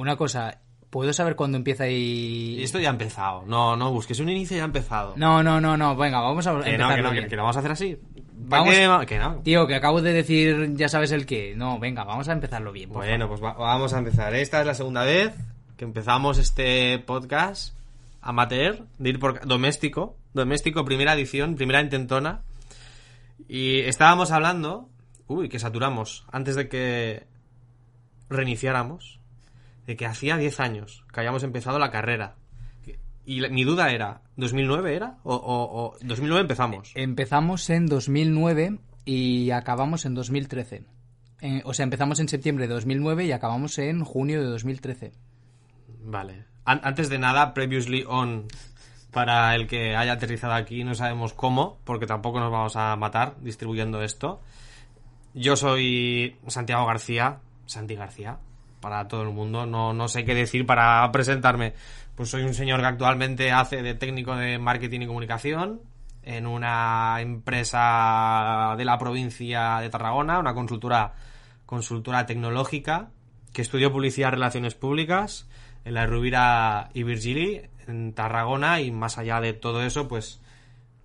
una cosa, ¿puedo saber cuándo empieza y...? Esto ya ha empezado. No, no busques un inicio, ya ha empezado. No, no, no, no, venga, vamos a que no, que no, bien. que, que lo vamos a hacer así. ¿Para Vamos- Que no. Tío, que acabo de decir, ya sabes el qué. No, venga, vamos a empezarlo bien. Bueno, pues va- vamos a empezar. Esta es la segunda vez que empezamos este podcast amateur, de ir por doméstico, doméstico, primera edición, primera intentona. Y estábamos hablando, uy, que saturamos, antes de que reiniciáramos, de que hacía 10 años que habíamos empezado la carrera. Y la- mi duda era, ¿2009 era? ¿O, o, o 2009 empezamos? Empezamos en 2009 y acabamos en 2013. Eh, o sea, empezamos en septiembre de 2009 y acabamos en junio de 2013. Vale. An- antes de nada, previously on, para el que haya aterrizado aquí, no sabemos cómo, porque tampoco nos vamos a matar distribuyendo esto. Yo soy Santiago García, Santi García, para todo el mundo. No, no sé qué decir para presentarme. Pues soy un señor que actualmente hace de técnico de marketing y comunicación en una empresa de la provincia de Tarragona, una consultora, consultora tecnológica, que estudió publicidad y relaciones públicas en la Rubira y Virgili, en Tarragona, y más allá de todo eso, pues,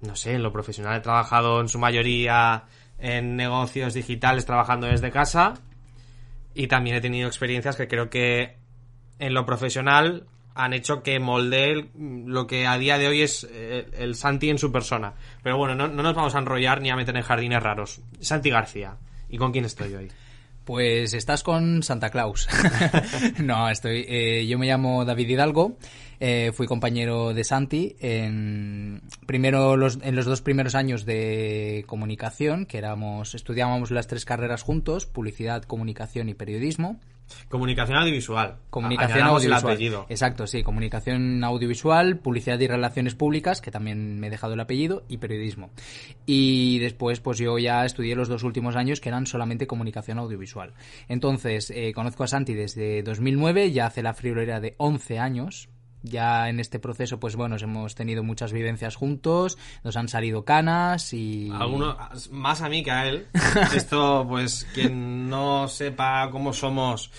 no sé, en lo profesional he trabajado en su mayoría en negocios digitales trabajando desde casa, y también he tenido experiencias que creo que en lo profesional han hecho que moldee el- lo que a día de hoy es eh, el Santi en su persona. Pero bueno, no, no nos vamos a enrollar ni a meter en jardines raros. Santi García. ¿Y con quién estoy hoy? Pues estás con Santa Claus. no, estoy. eh, yo me llamo David Hidalgo. Eh, fui compañero de Santi en primero los, en los dos primeros años de comunicación, que éramos estudiábamos las tres carreras juntos: publicidad, comunicación y periodismo. Comunicación audiovisual. Comunicación el audiovisual. apellido. Exacto, sí, comunicación audiovisual, publicidad y relaciones públicas, que también me he dejado el apellido, y periodismo. Y después, pues yo ya estudié los dos últimos años que eran solamente comunicación audiovisual. Entonces, eh, conozco a Santi desde 2009, ya hace la friolera de 11 años. Ya en este proceso, pues bueno, hemos tenido muchas vivencias juntos, nos han salido canas y... Alguno más a mí que a él. Esto, pues, quien no sepa cómo somos,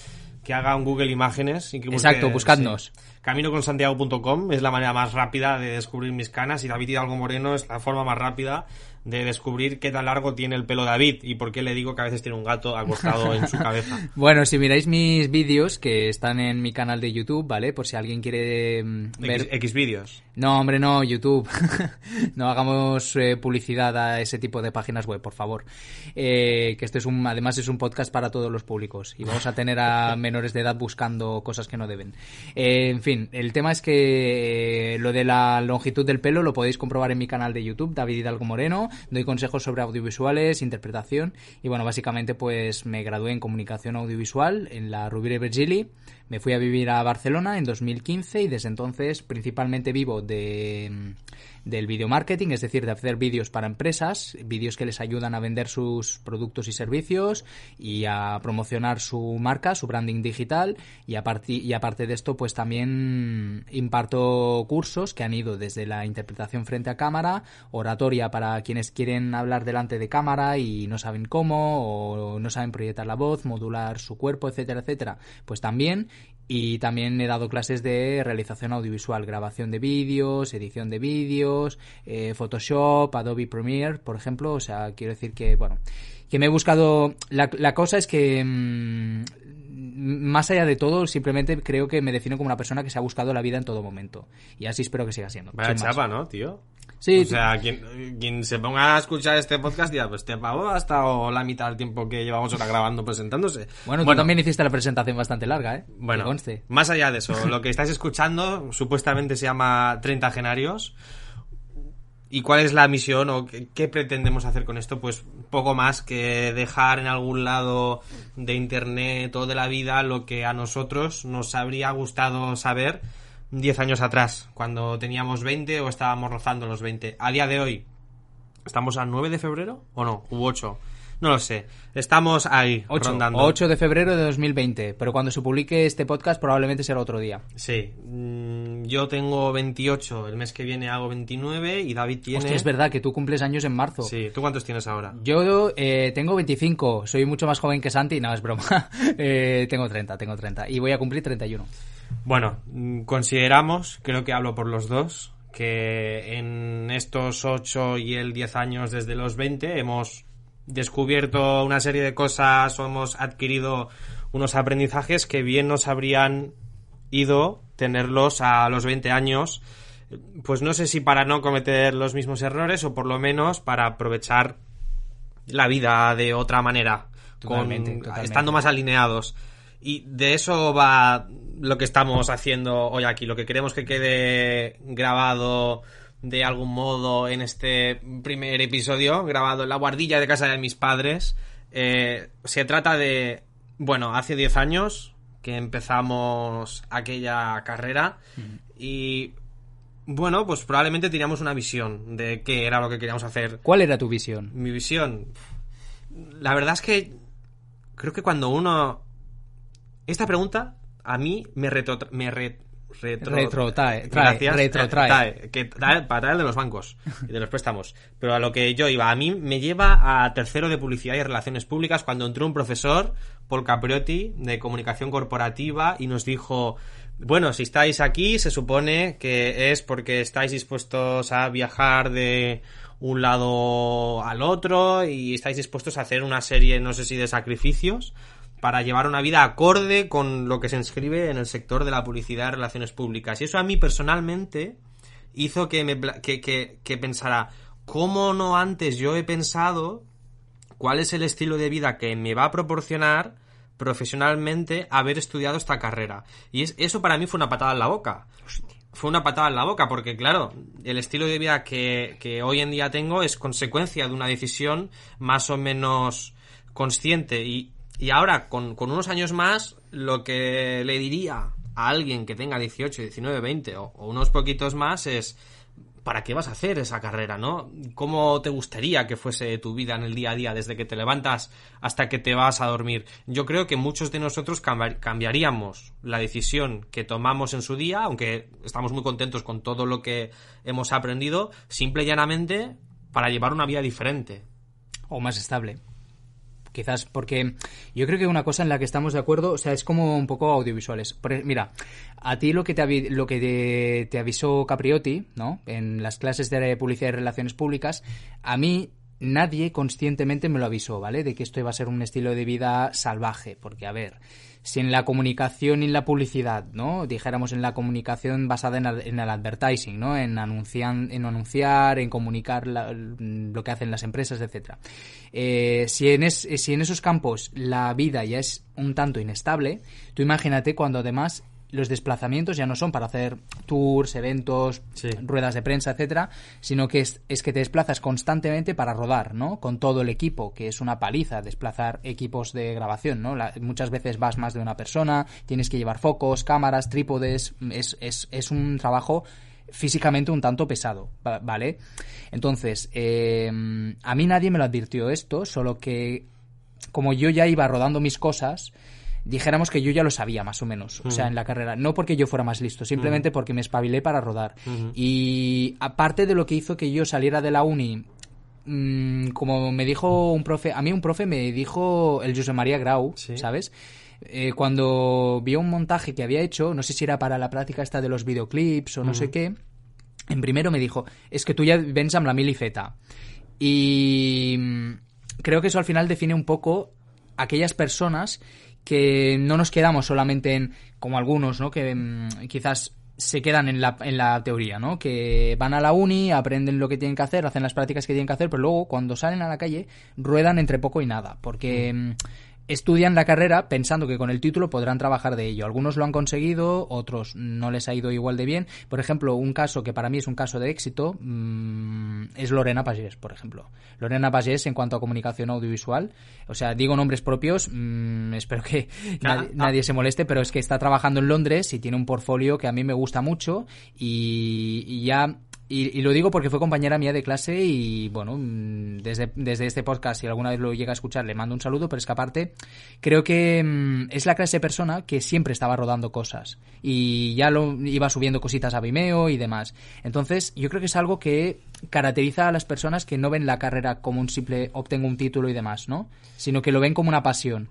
que haga un Google Imágenes. Y que busque- Exacto, buscadnos. sí. Caminoconsantiago.com es la manera más rápida de descubrir mis canas y David Hidalgo Moreno es la forma más rápida de descubrir qué tan largo tiene el pelo David y por qué le digo que a veces tiene un gato acostado en su cabeza. Bueno, si miráis mis vídeos que están en mi canal de YouTube, ¿vale? Por si alguien quiere mm, ver... X, X vídeos. No, hombre, no, YouTube. no hagamos eh, publicidad a ese tipo de páginas web, por favor. Eh, que esto es un, además es un podcast para todos los públicos y vamos a tener a menores de edad buscando cosas que no deben. Eh, en fin, el tema es que eh, lo de la longitud del pelo lo podéis comprobar en mi canal de YouTube, David Hidalgo Moreno. Doy consejos sobre audiovisuales, interpretación y bueno, básicamente pues me gradué en comunicación audiovisual en la Rovira Virgili. Me fui a vivir a Barcelona en 2015 y desde entonces principalmente vivo de, del video marketing, es decir, de hacer vídeos para empresas, vídeos que les ayudan a vender sus productos y servicios y a promocionar su marca, su branding digital. Y y aparte de esto pues también imparto cursos que han ido desde la interpretación frente a cámara, oratoria para quienes quieren hablar delante de cámara y no saben cómo o no saben proyectar la voz, modular su cuerpo, etcétera, etcétera, pues también y también he dado clases de realización audiovisual, grabación de vídeos, edición de vídeos, eh, Photoshop, Adobe Premiere, por ejemplo. O sea, quiero decir que, bueno, que me he buscado... La, la cosa es que, mm, más allá de todo, simplemente creo que me defino como una persona que se ha buscado la vida en todo momento. Y así espero que siga siendo. Vaya sin más. chapa, ¿no, tío? Sí, o sea, quien, quien se ponga a escuchar este podcast dirá, pues este pavo ha estado la mitad del tiempo que llevamos ahora grabando presentándose. Bueno, tú también hiciste la presentación bastante larga, ¿eh? Bueno, conste. más allá de eso, lo que estáis escuchando supuestamente se llama 30 Genarios. ¿Y cuál es la misión o qué, pretendemos hacer con esto? Pues poco más que dejar en algún lado de internet o de la vida lo que a nosotros nos habría gustado saber 10 años atrás, cuando teníamos 20 o estábamos rozando los 20. A día de hoy, ¿estamos a 9 de febrero o no? ¿U 8? No lo sé. Estamos ahí, 8, rondando. 8 de febrero de 2020, pero cuando se publique este podcast probablemente será otro día. Sí. Mm, yo tengo 28, el mes que viene hago 29 y David tiene... Hostia, es verdad que tú cumples años en marzo. Sí, ¿tú cuántos tienes ahora? Yo eh, tengo 25, soy mucho más joven que Santi, no, es broma. Eh, tengo 30, tengo 30 y voy a cumplir 31. Bueno, mm, consideramos, creo que hablo por los dos, que en estos 8 y el 10 años desde los 20 hemos descubierto una serie de cosas o hemos adquirido unos aprendizajes que bien nos habrían ido tenerlos a los 20 años, pues no sé si para no cometer los mismos errores o por lo menos para aprovechar la vida de otra manera, Totalmente, con- totalmente. estando más alineados. Y de eso va lo que estamos haciendo hoy aquí, lo que queremos que quede grabado de algún modo en este primer episodio, grabado en la guardilla de casa de mis padres. Eh, se trata de, bueno, hace 10 años que empezamos aquella carrera y, bueno, pues probablemente teníamos una visión de qué era lo que queríamos hacer ¿Cuál era tu visión? mi visión. La verdad es que creo que cuando uno. Esta pregunta a mí me retro. Me re- retro- Retrotrae, trae, Gracias. retrotrae. Trae, que trae- para traer de los bancos y de los préstamos. Pero a lo que yo iba, a mí me lleva a tercero de publicidad y relaciones públicas cuando entró un profesor, Paul Capriotti, de comunicación corporativa, y nos dijo. Bueno, si estáis aquí, se supone que es porque estáis dispuestos a viajar de un lado al otro y estáis dispuestos a hacer una serie, no sé si de sacrificios, para llevar una vida acorde con lo que se inscribe en el sector de la publicidad y relaciones públicas. Y eso a mí personalmente hizo que, me, que, que, que pensara, ¿cómo no antes yo he pensado cuál es el estilo de vida que me va a proporcionar profesionalmente haber estudiado esta carrera? Y es, eso para mí fue una patada en la boca. Fue una patada en la boca, porque claro, el estilo de vida que, que hoy en día tengo es consecuencia de una decisión más o menos consciente. Y, y ahora, con, unos años más, lo que le diría a alguien que tenga 18, 19, 20 o, o unos poquitos más es ¿para qué vas a hacer esa carrera, no? ¿Cómo te gustaría que fuese tu vida en el día a día, desde que te levantas hasta que te vas a dormir? Yo creo que muchos de nosotros cambiar- cambiaríamos la decisión que tomamos en su día, aunque estamos muy contentos con todo lo que hemos aprendido, simple y llanamente para llevar una vida diferente. O más estable. Quizás porque yo creo que una cosa en la que estamos de acuerdo, o sea, es como un poco audiovisuales. E- mira, a ti lo que te, lo que te avisó Capriotti, ¿no? En las clases de publicidad y relaciones públicas, a mí nadie conscientemente me lo avisó, ¿vale? De que esto iba a ser un estilo de vida salvaje, porque a ver, si en la comunicación y en la publicidad, ¿no? Dijéramos en la comunicación basada en, el- advertising, ¿no? En, anunciar, en comunicar lo que hacen las empresas, etcétera. Eh, si, en si en esos campos la vida ya es un tanto inestable, tú imagínate cuando además los desplazamientos ya no son para hacer tours, eventos, Sí. ruedas de prensa, etcétera, sino que es, es que te desplazas constantemente para rodar, ¿no? Con todo el equipo, que es una paliza desplazar equipos de grabación, ¿no? La- muchas veces vas más de una persona, tienes que llevar focos, cámaras, trípodes, es, es, es un trabajo físicamente un tanto pesado, va- ¿vale? Entonces, eh, a mí nadie me lo advirtió esto, solo que como yo ya iba rodando mis cosas, dijéramos que yo ya lo sabía más o menos, o sea, en la carrera, no porque yo fuera más listo, simplemente porque me espabilé para rodar. Y aparte de lo que hizo que yo saliera de la uni, mm, como me dijo un profe, a mí un profe me dijo el José María Grau, Sí. ¿sabes? Eh, cuando vio un montaje que había hecho, no sé si era para la práctica esta de los videoclips o no sé qué, en primero me dijo, es que tú ya vens amb la mil i feta. Y mm, creo que eso al final define un poco aquellas personas que no nos quedamos solamente en, como algunos, ¿no? Que mm, quizás se quedan en la, en la teoría, ¿no? Que van a la uni, aprenden lo que tienen que hacer, hacen las prácticas que tienen que hacer, pero luego cuando salen a la calle ruedan entre poco y nada, porque mm, estudian la carrera pensando que con el título podrán trabajar de ello. Algunos lo han conseguido, otros no les ha ido igual de bien. Por ejemplo, un caso que para mí es un caso de éxito mm, es Lorena Pagés, por ejemplo. Lorena Pagés en cuanto a comunicación audiovisual. O sea, digo nombres propios, mm, espero que nadie, nadie se moleste, pero es que está trabajando en Londres y tiene un portfolio que a mí me gusta mucho y, y ya y, lo digo porque fue compañera mía de clase y, bueno, mm, desde, desde este podcast, si alguna vez lo llega a escuchar, le mando un saludo, pero es que aparte, creo que mm, es la clase de persona que siempre estaba rodando cosas y ya lo iba subiendo cositas a Vimeo y demás. Entonces, yo creo que es algo que caracteriza a las personas que no ven la carrera como un simple obtengo un título y demás, ¿no? Sino que lo ven como una pasión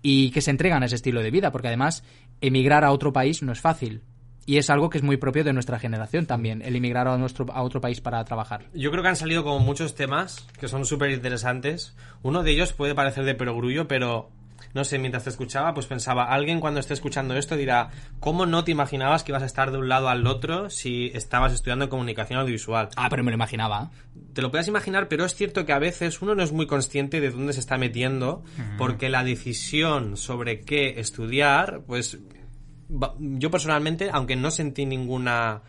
y que se entregan a ese estilo de vida, porque además emigrar a otro país no es fácil y es algo que es muy propio de nuestra generación también, el emigrar a, nuestro, a otro país para trabajar. Yo creo que han salido como muchos temas que son súper interesantes. Uno de ellos puede parecer de perogrullo, pero no sé, mientras te escuchaba, pues pensaba, alguien cuando esté escuchando esto dirá, ¿cómo no te imaginabas que ibas a estar de un lado al otro si estabas estudiando comunicación audiovisual? Ah, pero me lo imaginaba. Te lo puedes imaginar, pero es cierto que a veces uno no es muy consciente de dónde se está metiendo, porque la decisión sobre qué estudiar, pues yo personalmente, aunque no sentí ninguna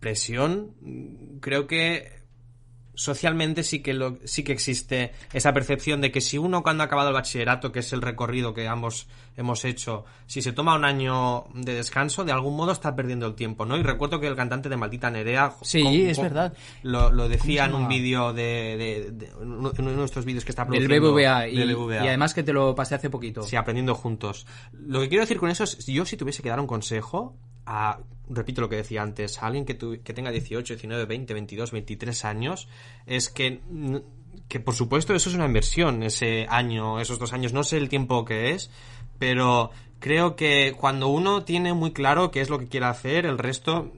presión, creo que socialmente sí que lo, sí que existe esa percepción de que si uno cuando ha acabado el bachillerato, que es el recorrido que ambos hemos hecho, si se toma un año de descanso, de algún modo está perdiendo el tiempo, ¿no? Y recuerdo que el cantante de Maldita Nerea sí, es verdad. Lo, decía en un vídeo de, de, uno de nuestros vídeos que está produciendo del BBVA, y, y, además que te lo pasé hace poquito. Sí, aprendiendo juntos. Lo que quiero decir con eso es, yo si tuviese que dar un consejo a, repito lo que decía antes, alguien que, que tenga 18, 19, 20, 22, 23 años, es que, que por supuesto eso es una inversión, ese año, esos dos años, no sé el tiempo que es, pero creo que cuando uno tiene muy claro qué es lo que quiere hacer, el resto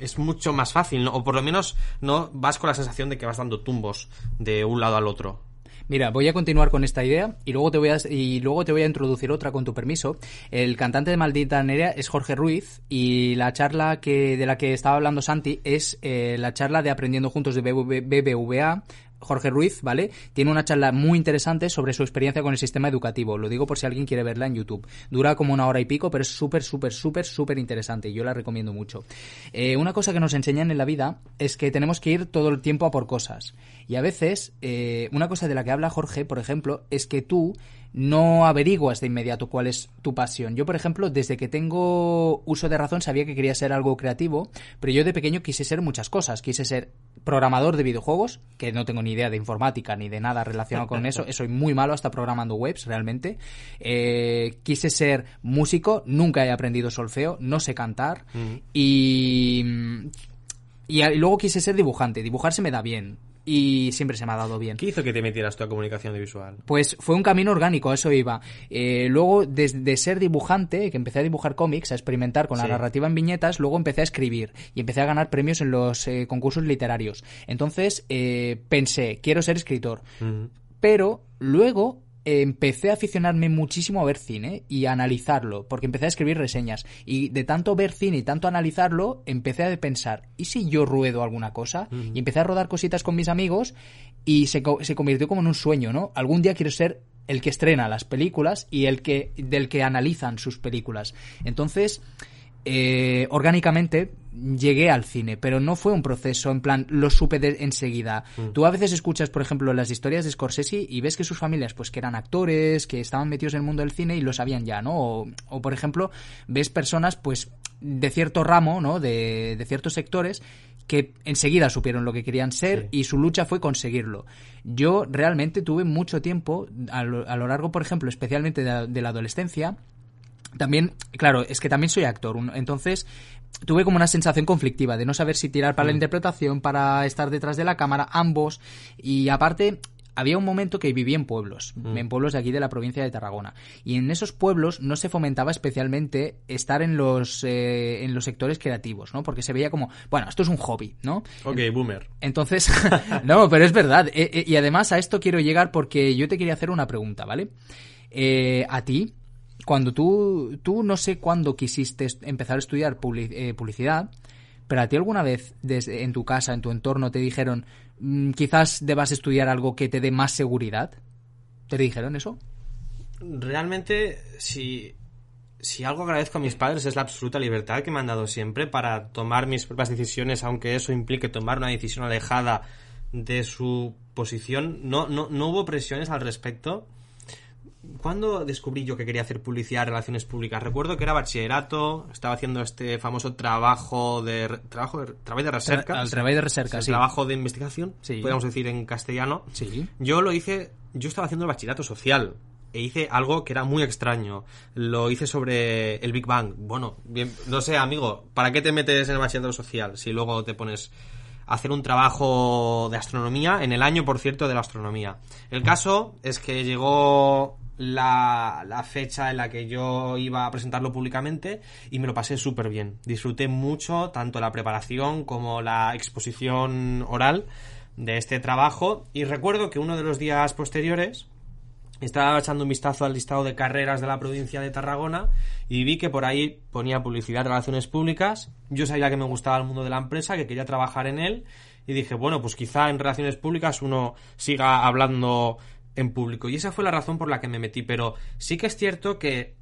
es mucho más fácil, o por lo menos no vas con la sensación de que vas dando tumbos de un lado al otro. Mira, voy a continuar con esta idea y luego te voy a, y luego te voy a introducir otra con tu permiso. El cantante de Maldita Nerea es Jorge Ruiz y la charla que de la que estaba hablando Santi es eh, la charla de Aprendiendo Juntos de BBVA Jorge Ruiz, ¿vale? Tiene una charla muy interesante sobre su experiencia con el sistema educativo. Lo digo por si alguien quiere verla en YouTube. Dura como una hora y pico, pero es súper, súper, súper, súper interesante. Yo la recomiendo mucho. Eh, una cosa que nos enseñan en la vida es que tenemos que ir todo el tiempo a por cosas. Y a veces, eh, una cosa de la que habla Jorge, por ejemplo, es que tú no averiguas de inmediato cuál es tu pasión. Yo, por ejemplo, desde que tengo uso de razón sabía que quería ser algo creativo, pero yo de pequeño quise ser muchas cosas. Quise ser programador de videojuegos, que no tengo ni idea de informática ni de nada relacionado con eso. Soy muy malo hasta programando webs, realmente. Eh, quise ser músico, nunca he aprendido solfeo, no sé cantar. Mm. Y, y luego quise ser dibujante. Dibujar se me da bien y siempre se me ha dado bien. ¿Qué hizo que te metieras tú a comunicación visual? Pues fue un camino orgánico, a eso iba. Eh, luego, desde ser dibujante, que empecé a dibujar cómics, a experimentar con la narrativa en viñetas, luego empecé a escribir y empecé a ganar premios en los eh, concursos literarios. Entonces eh, pensé, quiero ser escritor. Pero luego empecé a aficionarme muchísimo a ver cine y a analizarlo, porque empecé a escribir reseñas. Y de tanto ver cine y tanto analizarlo, empecé a pensar, ¿y si yo ruedo alguna cosa? Y empecé a rodar cositas con mis amigos y se, se convirtió como en un sueño, ¿no? Algún día quiero ser el que estrena las películas y el que del que analizan sus películas. Entonces, eh, orgánicamente llegué al cine, pero no fue un proceso en plan lo supe de enseguida. Mm. Tú a veces escuchas, por ejemplo, las historias de Scorsese y ves que sus familias, pues que eran actores, que estaban metidos en el mundo del cine y lo sabían ya, ¿no? O, por ejemplo, ves personas, pues de cierto ramo, ¿no? De, de ciertos sectores que enseguida supieron lo que querían ser y su lucha fue conseguirlo. Yo realmente tuve mucho tiempo, a lo, largo, por ejemplo, especialmente de la adolescencia, también, claro, es que también soy actor, entonces tuve como una sensación conflictiva de no saber si tirar para la mm. interpretación, para estar detrás de la cámara, ambos, y aparte había un momento que viví en pueblos, mm. en pueblos de aquí de la provincia de Tarragona. Y en esos pueblos no se fomentaba especialmente estar en los, eh, en los sectores creativos, ¿no? Porque se veía como, bueno, esto es un hobby, ¿no? Ok, boomer. Entonces, no, pero es verdad. Eh, eh, y además a esto quiero llegar porque yo te quería hacer una pregunta, ¿vale? a ti, cuando tú, tú no sé cuándo quisiste empezar a estudiar eh, publicidad, pero a ti alguna vez desde, en tu casa, en tu entorno, te dijeron, mm, quizás debas estudiar algo que te dé más seguridad. ¿Te dijeron eso? Realmente, si, si algo agradezco a mis padres es la absoluta libertad que me han dado siempre para tomar mis propias decisiones, aunque eso implique tomar una decisión alejada de su posición. No, no, no hubo presiones al respecto ¿cuándo descubrí yo que quería hacer publicidad, relaciones públicas? Recuerdo que era bachillerato, estaba haciendo este famoso trabajo de trabajo de, trabajo de recerca. Al trabajo de recerca, sí. Trabajo de investigación, Sí. podríamos decir en castellano. Sí. Yo lo hice, yo estaba haciendo el bachillerato social e hice algo que era muy extraño. Lo hice sobre el Big Bang. Bueno, bien, no sé, amigo, ¿para qué te metes en el bachillerato social si luego te pones a hacer un trabajo de astronomía en el año, por cierto, de la astronomía? El caso es que llegó la, fecha en la que yo iba a presentarlo públicamente y me lo pasé súper bien. Disfruté mucho tanto la preparación como la exposición oral de este trabajo y recuerdo que uno de los días posteriores estaba echando un vistazo al listado de carreras de la provincia de Tarragona y vi que por ahí ponía publicidad, relaciones públicas. Yo sabía que me gustaba el mundo de la empresa, que quería trabajar en él y dije, bueno, pues quizá en relaciones públicas uno siga hablando en público. Y esa fue la razón por la que me metí, pero sí que es cierto que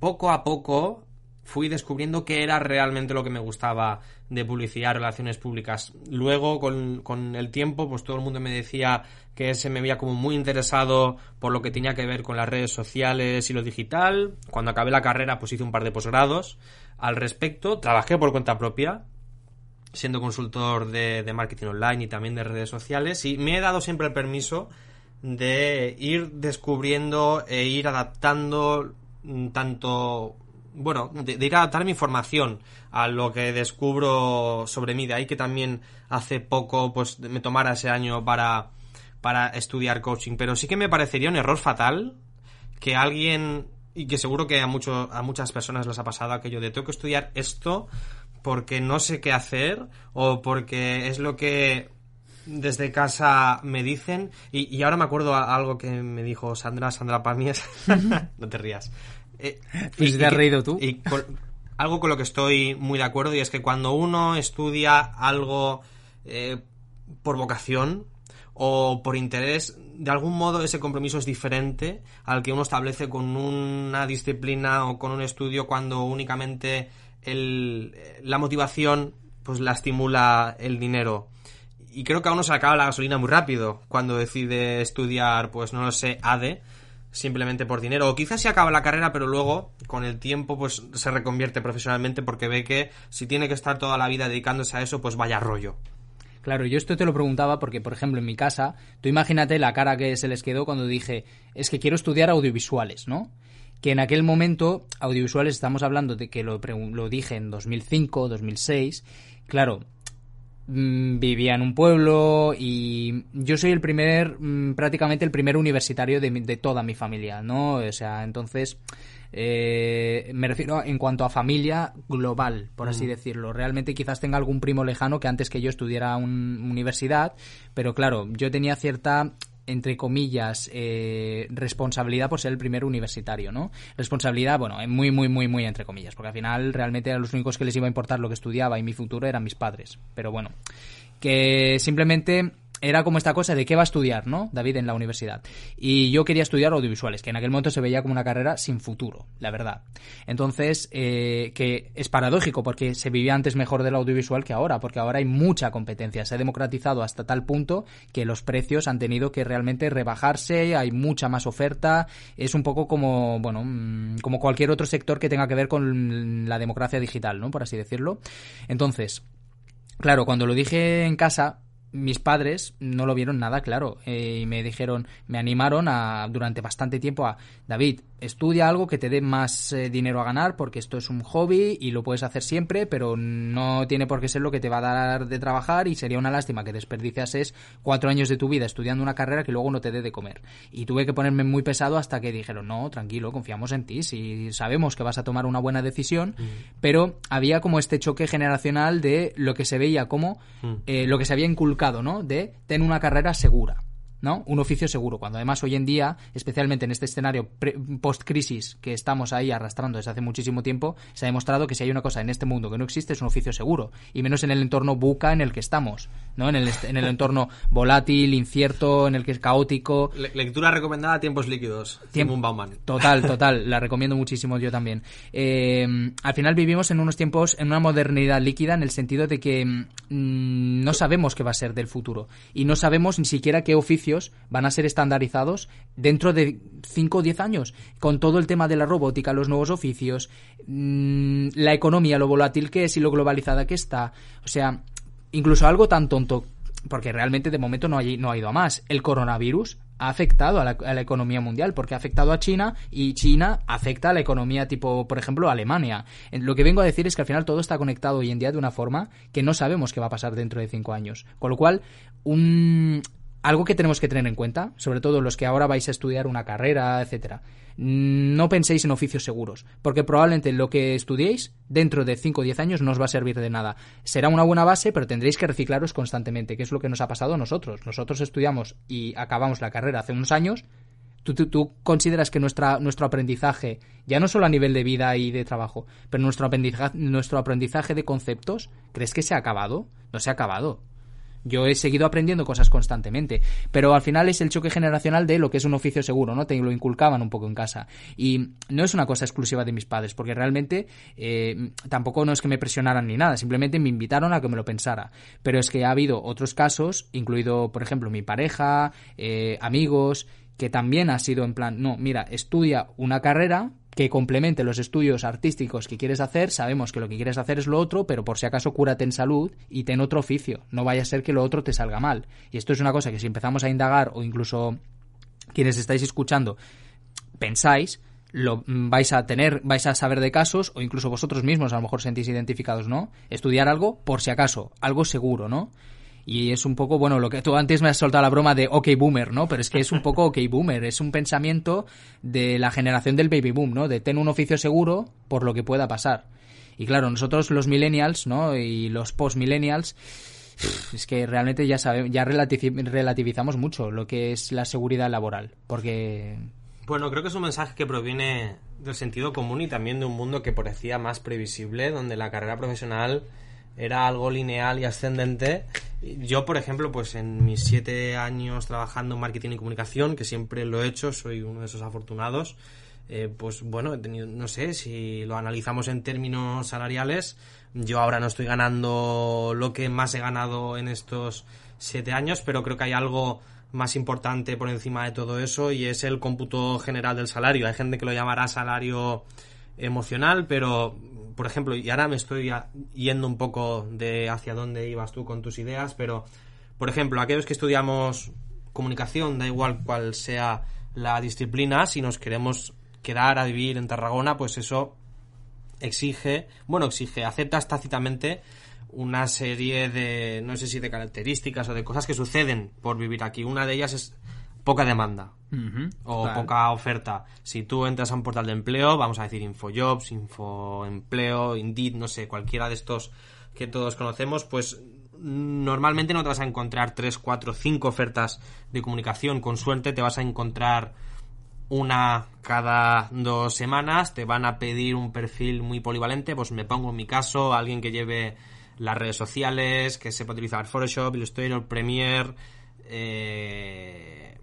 poco a poco fui descubriendo qué era realmente lo que me gustaba de publicidad, relaciones públicas. Luego, con, con, el tiempo, pues todo el mundo me decía que se me veía como muy interesado por lo que tenía que ver con las redes sociales y lo digital. Cuando acabé la carrera, pues hice un par de posgrados al respecto. Trabajé por cuenta propia, siendo consultor de, de marketing online y también de redes sociales. Y me he dado siempre el permiso de ir descubriendo e ir adaptando tanto bueno, de, de, ir a adaptar mi información a lo que descubro sobre mí. De ahí que también hace poco pues me tomara ese año para, para estudiar coaching. Pero sí que me parecería un error fatal que alguien, y que seguro que a, mucho, a muchas personas les ha pasado aquello de tengo que estudiar esto porque no sé qué hacer o porque es lo que desde casa me dicen y, y ahora me acuerdo a algo que me dijo Sandra, Sandra Pamies, no te rías, eh, pues y, te has y, reído tú. Y con, algo con lo que estoy muy de acuerdo y es que cuando uno estudia algo eh, por vocación o por interés, de algún modo ese compromiso es diferente al que uno establece con una disciplina o con un estudio cuando únicamente el, la motivación pues la estimula el dinero. Y creo que a uno se acaba la gasolina muy rápido cuando decide estudiar, pues no lo sé, ADE simplemente por dinero. O quizás se acaba la carrera, pero luego, con el tiempo, pues se reconvierte profesionalmente porque ve que si tiene que estar toda la vida dedicándose a eso, pues vaya rollo. Claro, yo esto te lo preguntaba porque, por ejemplo, en mi casa, tú imagínate la cara que se les quedó cuando dije, es que quiero estudiar audiovisuales, ¿no? Que en aquel momento, audiovisuales, estamos hablando de que lo, lo dije en 2005, 2006, claro, vivía en un pueblo y yo soy el primer, mmm, prácticamente el primer universitario de, de, toda mi familia, ¿no? O sea, entonces, eh, me refiero en cuanto a familia global, por así mm. decirlo. Realmente quizás tenga algún primo lejano que antes que yo estudiara un universidad, pero claro, yo tenía cierta entre comillas, eh, responsabilidad por ser el primer universitario, ¿no? Responsabilidad, bueno, muy, muy, muy, muy entre comillas, porque al final realmente a los únicos que les iba a importar lo que estudiaba y mi futuro eran mis padres. Pero bueno, que simplemente era como esta cosa de qué va a estudiar, ¿no? David en la universidad. Y yo quería estudiar audiovisuales, que en aquel momento se veía como una carrera sin futuro, la verdad. Entonces, eh, que es paradójico porque se vivía antes mejor del audiovisual que ahora, porque ahora hay mucha competencia. Se ha democratizado hasta tal punto que los precios han tenido que realmente rebajarse, hay mucha más oferta. Es un poco como, bueno, como cualquier otro sector que tenga que ver con la democracia digital, ¿no? Por así decirlo. Entonces, claro, cuando lo dije en casa, mis padres no lo vieron nada claro eh, y me dijeron, me animaron a durante bastante tiempo a David, estudia algo que te dé más eh, dinero a ganar porque esto es un hobby y lo puedes hacer siempre, pero no tiene por qué ser lo que te va a dar de trabajar y sería una lástima que desperdiciases cuatro años de tu vida estudiando una carrera que luego no te dé de comer. Y tuve que ponerme muy pesado hasta que dijeron, no, tranquilo, confiamos en ti, si sabemos que vas a tomar una buena decisión, mm. pero había como este choque generacional de lo que se veía como mm. eh, lo que se había inculcado ¿no? De tener una carrera segura. ¿No? Un oficio seguro, cuando además hoy en día, especialmente en este escenario post-crisis que estamos ahí arrastrando desde hace muchísimo tiempo, se ha demostrado que si hay una cosa en este mundo que no existe es un oficio seguro, y menos en el entorno buca en el que estamos, ¿no? En el, en el entorno volátil, incierto, en el que es caótico. Le lectura recomendada, Tiempos Líquidos, Tiempo, Bauman. Total, total, la recomiendo muchísimo yo también. Eh, al final vivimos en unos tiempos, en una modernidad líquida, en el sentido de que mmm, no sabemos qué va a ser del futuro, y no sabemos ni siquiera qué oficio van a ser estandarizados dentro de 5 o 10 años, con todo el tema de la robótica, los nuevos oficios, mm, la economía, lo volátil que es y lo globalizada que está. O sea, incluso algo tan tonto, porque realmente de momento no, hay, no ha ido a más. El coronavirus ha afectado a la, economía mundial, porque ha afectado a China y China afecta a la economía tipo, por ejemplo, Alemania. Lo que vengo a decir es que al final todo está conectado hoy en día de una forma que no sabemos qué va a pasar dentro de cinco años. Con lo cual, un, algo que tenemos que tener en cuenta, sobre todo los que ahora vais a estudiar una carrera, etcétera, no penséis en oficios seguros, porque probablemente lo que estudiéis dentro de 5 o 10 años no os va a servir de nada. Será una buena base, pero tendréis que reciclaros constantemente, que es lo que nos ha pasado a nosotros. Nosotros estudiamos y acabamos la carrera hace unos años. ¿Tú, tú, consideras que nuestro aprendizaje, ya no solo a nivel de vida y de trabajo, pero nuestro aprendizaje, nuestro aprendizaje de conceptos, ¿crees que se ha acabado? No se ha acabado. Yo he seguido aprendiendo cosas constantemente, pero al final es el choque generacional de lo que es un oficio seguro, ¿no? Te lo inculcaban un poco en casa. Y no es una cosa exclusiva de mis padres, porque realmente eh, tampoco no es que me presionaran ni nada, simplemente me invitaron a que me lo pensara. Pero es que ha habido otros casos, incluido, por ejemplo, mi pareja, eh, amigos, que también ha sido en plan, no, mira, estudia una carrera, que complemente los estudios artísticos que quieres hacer, sabemos que lo que quieres hacer es lo otro, pero por si acaso cúrate en salud y ten otro oficio, no vaya a ser que lo otro te salga mal. Y esto es una cosa que si empezamos a indagar o incluso quienes estáis escuchando pensáis, lo vais a tener, vais a saber de casos o incluso vosotros mismos a lo mejor sentís identificados, ¿no? Estudiar algo por si acaso, algo seguro, ¿no? Y es un poco, bueno, lo que tú antes me has soltado la broma de OK Boomer, ¿no? Pero es que es un poco OK Boomer, es un pensamiento de la generación del baby boom, ¿no? De tener un oficio seguro por lo que pueda pasar. Y claro, nosotros los millennials, ¿no? Y los post-millennials, es que realmente ya sabemos, ya relativizamos mucho lo que es la seguridad laboral, porque... Bueno, creo que es un mensaje que proviene del sentido común y también de un mundo que parecía más previsible, donde la carrera profesional era algo lineal y ascendente. Yo, por ejemplo, pues en mis siete años trabajando en marketing y comunicación, que siempre lo he hecho, soy uno de esos afortunados, eh, pues bueno, he tenido, no sé, si lo analizamos en términos salariales, yo ahora no estoy ganando lo que más he ganado en estos siete años, pero creo que hay algo más importante por encima de todo eso y es el cómputo general del salario. Hay gente que lo llamará salario emocional, pero por ejemplo, y ahora me estoy yendo un poco de hacia dónde ibas tú con tus ideas, pero, por ejemplo, aquellos que estudiamos comunicación, da igual cuál sea la disciplina, si nos queremos quedar a vivir en Tarragona, pues eso exige, bueno, exige, acepta tácitamente una serie de, no sé si de características o de cosas que suceden por vivir aquí. Una de ellas es poca demanda o poca oferta. Si tú entras a un portal de empleo, vamos a decir InfoJobs, InfoEmpleo, Indeed, no sé, cualquiera de estos que todos conocemos, pues normalmente no te vas a encontrar 3, 4, 5 ofertas de comunicación. Con suerte te vas a encontrar una cada dos semanas. Te van a pedir un perfil muy polivalente. Pues me pongo en mi caso, alguien que lleve las redes sociales, que sepa utilizar Photoshop, Illustrator, Premiere. Eh,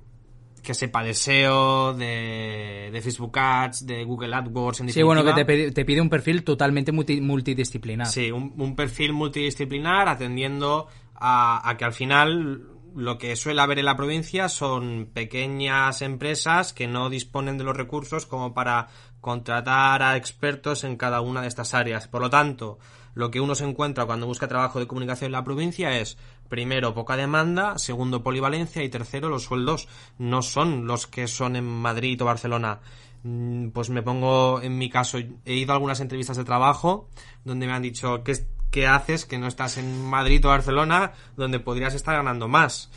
que sepa de SEO, de, Facebook Ads, de Google AdWords, en Sí, bueno, que te pide, un perfil totalmente multidisciplinar. Sí, un, perfil multidisciplinar atendiendo a, que al final lo que suele haber en la provincia son pequeñas empresas que no disponen de los recursos como para contratar a expertos en cada una de estas áreas. Por lo tanto, lo que uno se encuentra cuando busca trabajo de comunicación en la provincia es primero poca demanda, segundo polivalencia y tercero los sueldos no son los que son en Madrid o Barcelona. Mm, pues me pongo en mi caso, he ido a algunas entrevistas de trabajo donde me han dicho ¿qué, qué haces que no estás en Madrid o Barcelona donde podrías estar ganando más.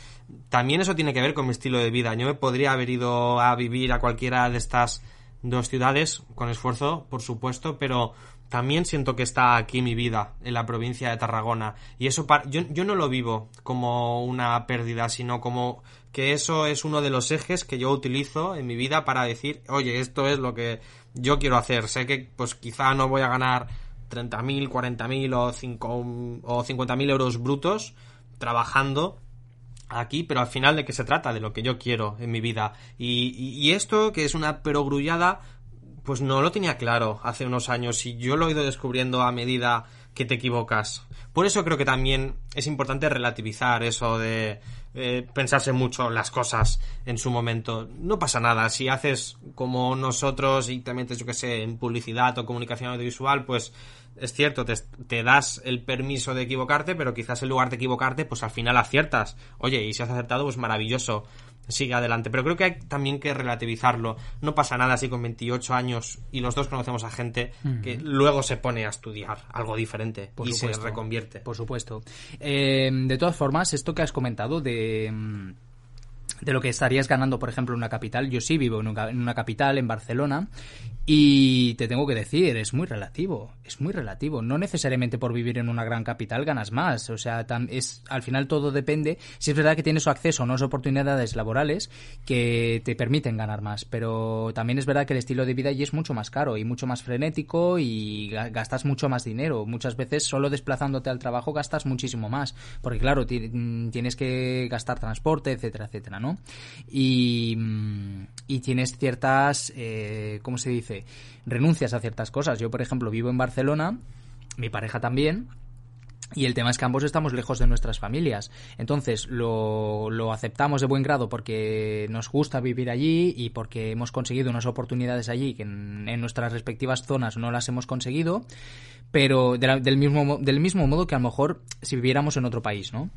También eso tiene que ver con mi estilo de vida. Yo me podría haber ido a vivir a cualquiera de estas dos ciudades con esfuerzo, por supuesto, pero también siento que está aquí mi vida, en la provincia de Tarragona. Y eso, yo, yo no lo vivo como una pérdida, sino como que eso es uno de los ejes que yo utilizo en mi vida para decir, oye, esto es lo que yo quiero hacer. Sé que pues quizá no voy a ganar 30.000, 40.000 o, 5, o 50.000 euros brutos trabajando aquí, pero al final de qué se trata, de lo que yo quiero en mi vida. Y, y, y esto, que es una perogrullada, Pues no lo tenía claro hace unos años y yo lo he ido descubriendo a medida que te equivocas. Por eso creo que también es importante relativizar eso de eh, pensarse mucho las cosas en su momento. No pasa nada. Si haces como nosotros y te metes, yo que sé, en publicidad o comunicación audiovisual, pues es cierto, te, te, das el permiso de equivocarte, pero quizás en lugar de equivocarte, pues al final aciertas. Oye, y si has acertado, pues maravilloso sigue adelante. Pero creo que hay también que relativizarlo. No pasa nada si con 28 años y los dos conocemos a gente que luego se pone a estudiar algo diferente y se reconvierte. Por supuesto. Eh, de todas formas, esto que has comentado de mm, de lo que estarías ganando, por ejemplo, en una capital. Yo sí vivo en una, capital, en Barcelona, y te tengo que decir, es muy relativo, es muy relativo. No necesariamente por vivir en una gran capital ganas más, o sea, es al final todo depende. Si es verdad que tienes acceso a unas oportunidades laborales que te permiten ganar más, pero también es verdad que el estilo de vida allí es mucho más caro y mucho más frenético y gastas mucho más dinero. Muchas veces solo desplazándote al trabajo gastas muchísimo más, porque claro, tienes que gastar transporte, etcétera, etcétera. Y, mm, y tienes ciertas, eh, ¿cómo se dice? Renuncias a ciertas cosas. Yo, por ejemplo, vivo en Barcelona, mi pareja también, y el tema es que ambos estamos lejos de nuestras familias. Entonces lo, lo, aceptamos de buen grado porque nos gusta vivir allí y porque hemos conseguido unas oportunidades allí que en nuestras respectivas zonas no las hemos conseguido pero del, mismo, del mismo modo que a lo mejor si viviéramos en otro país, ¿no?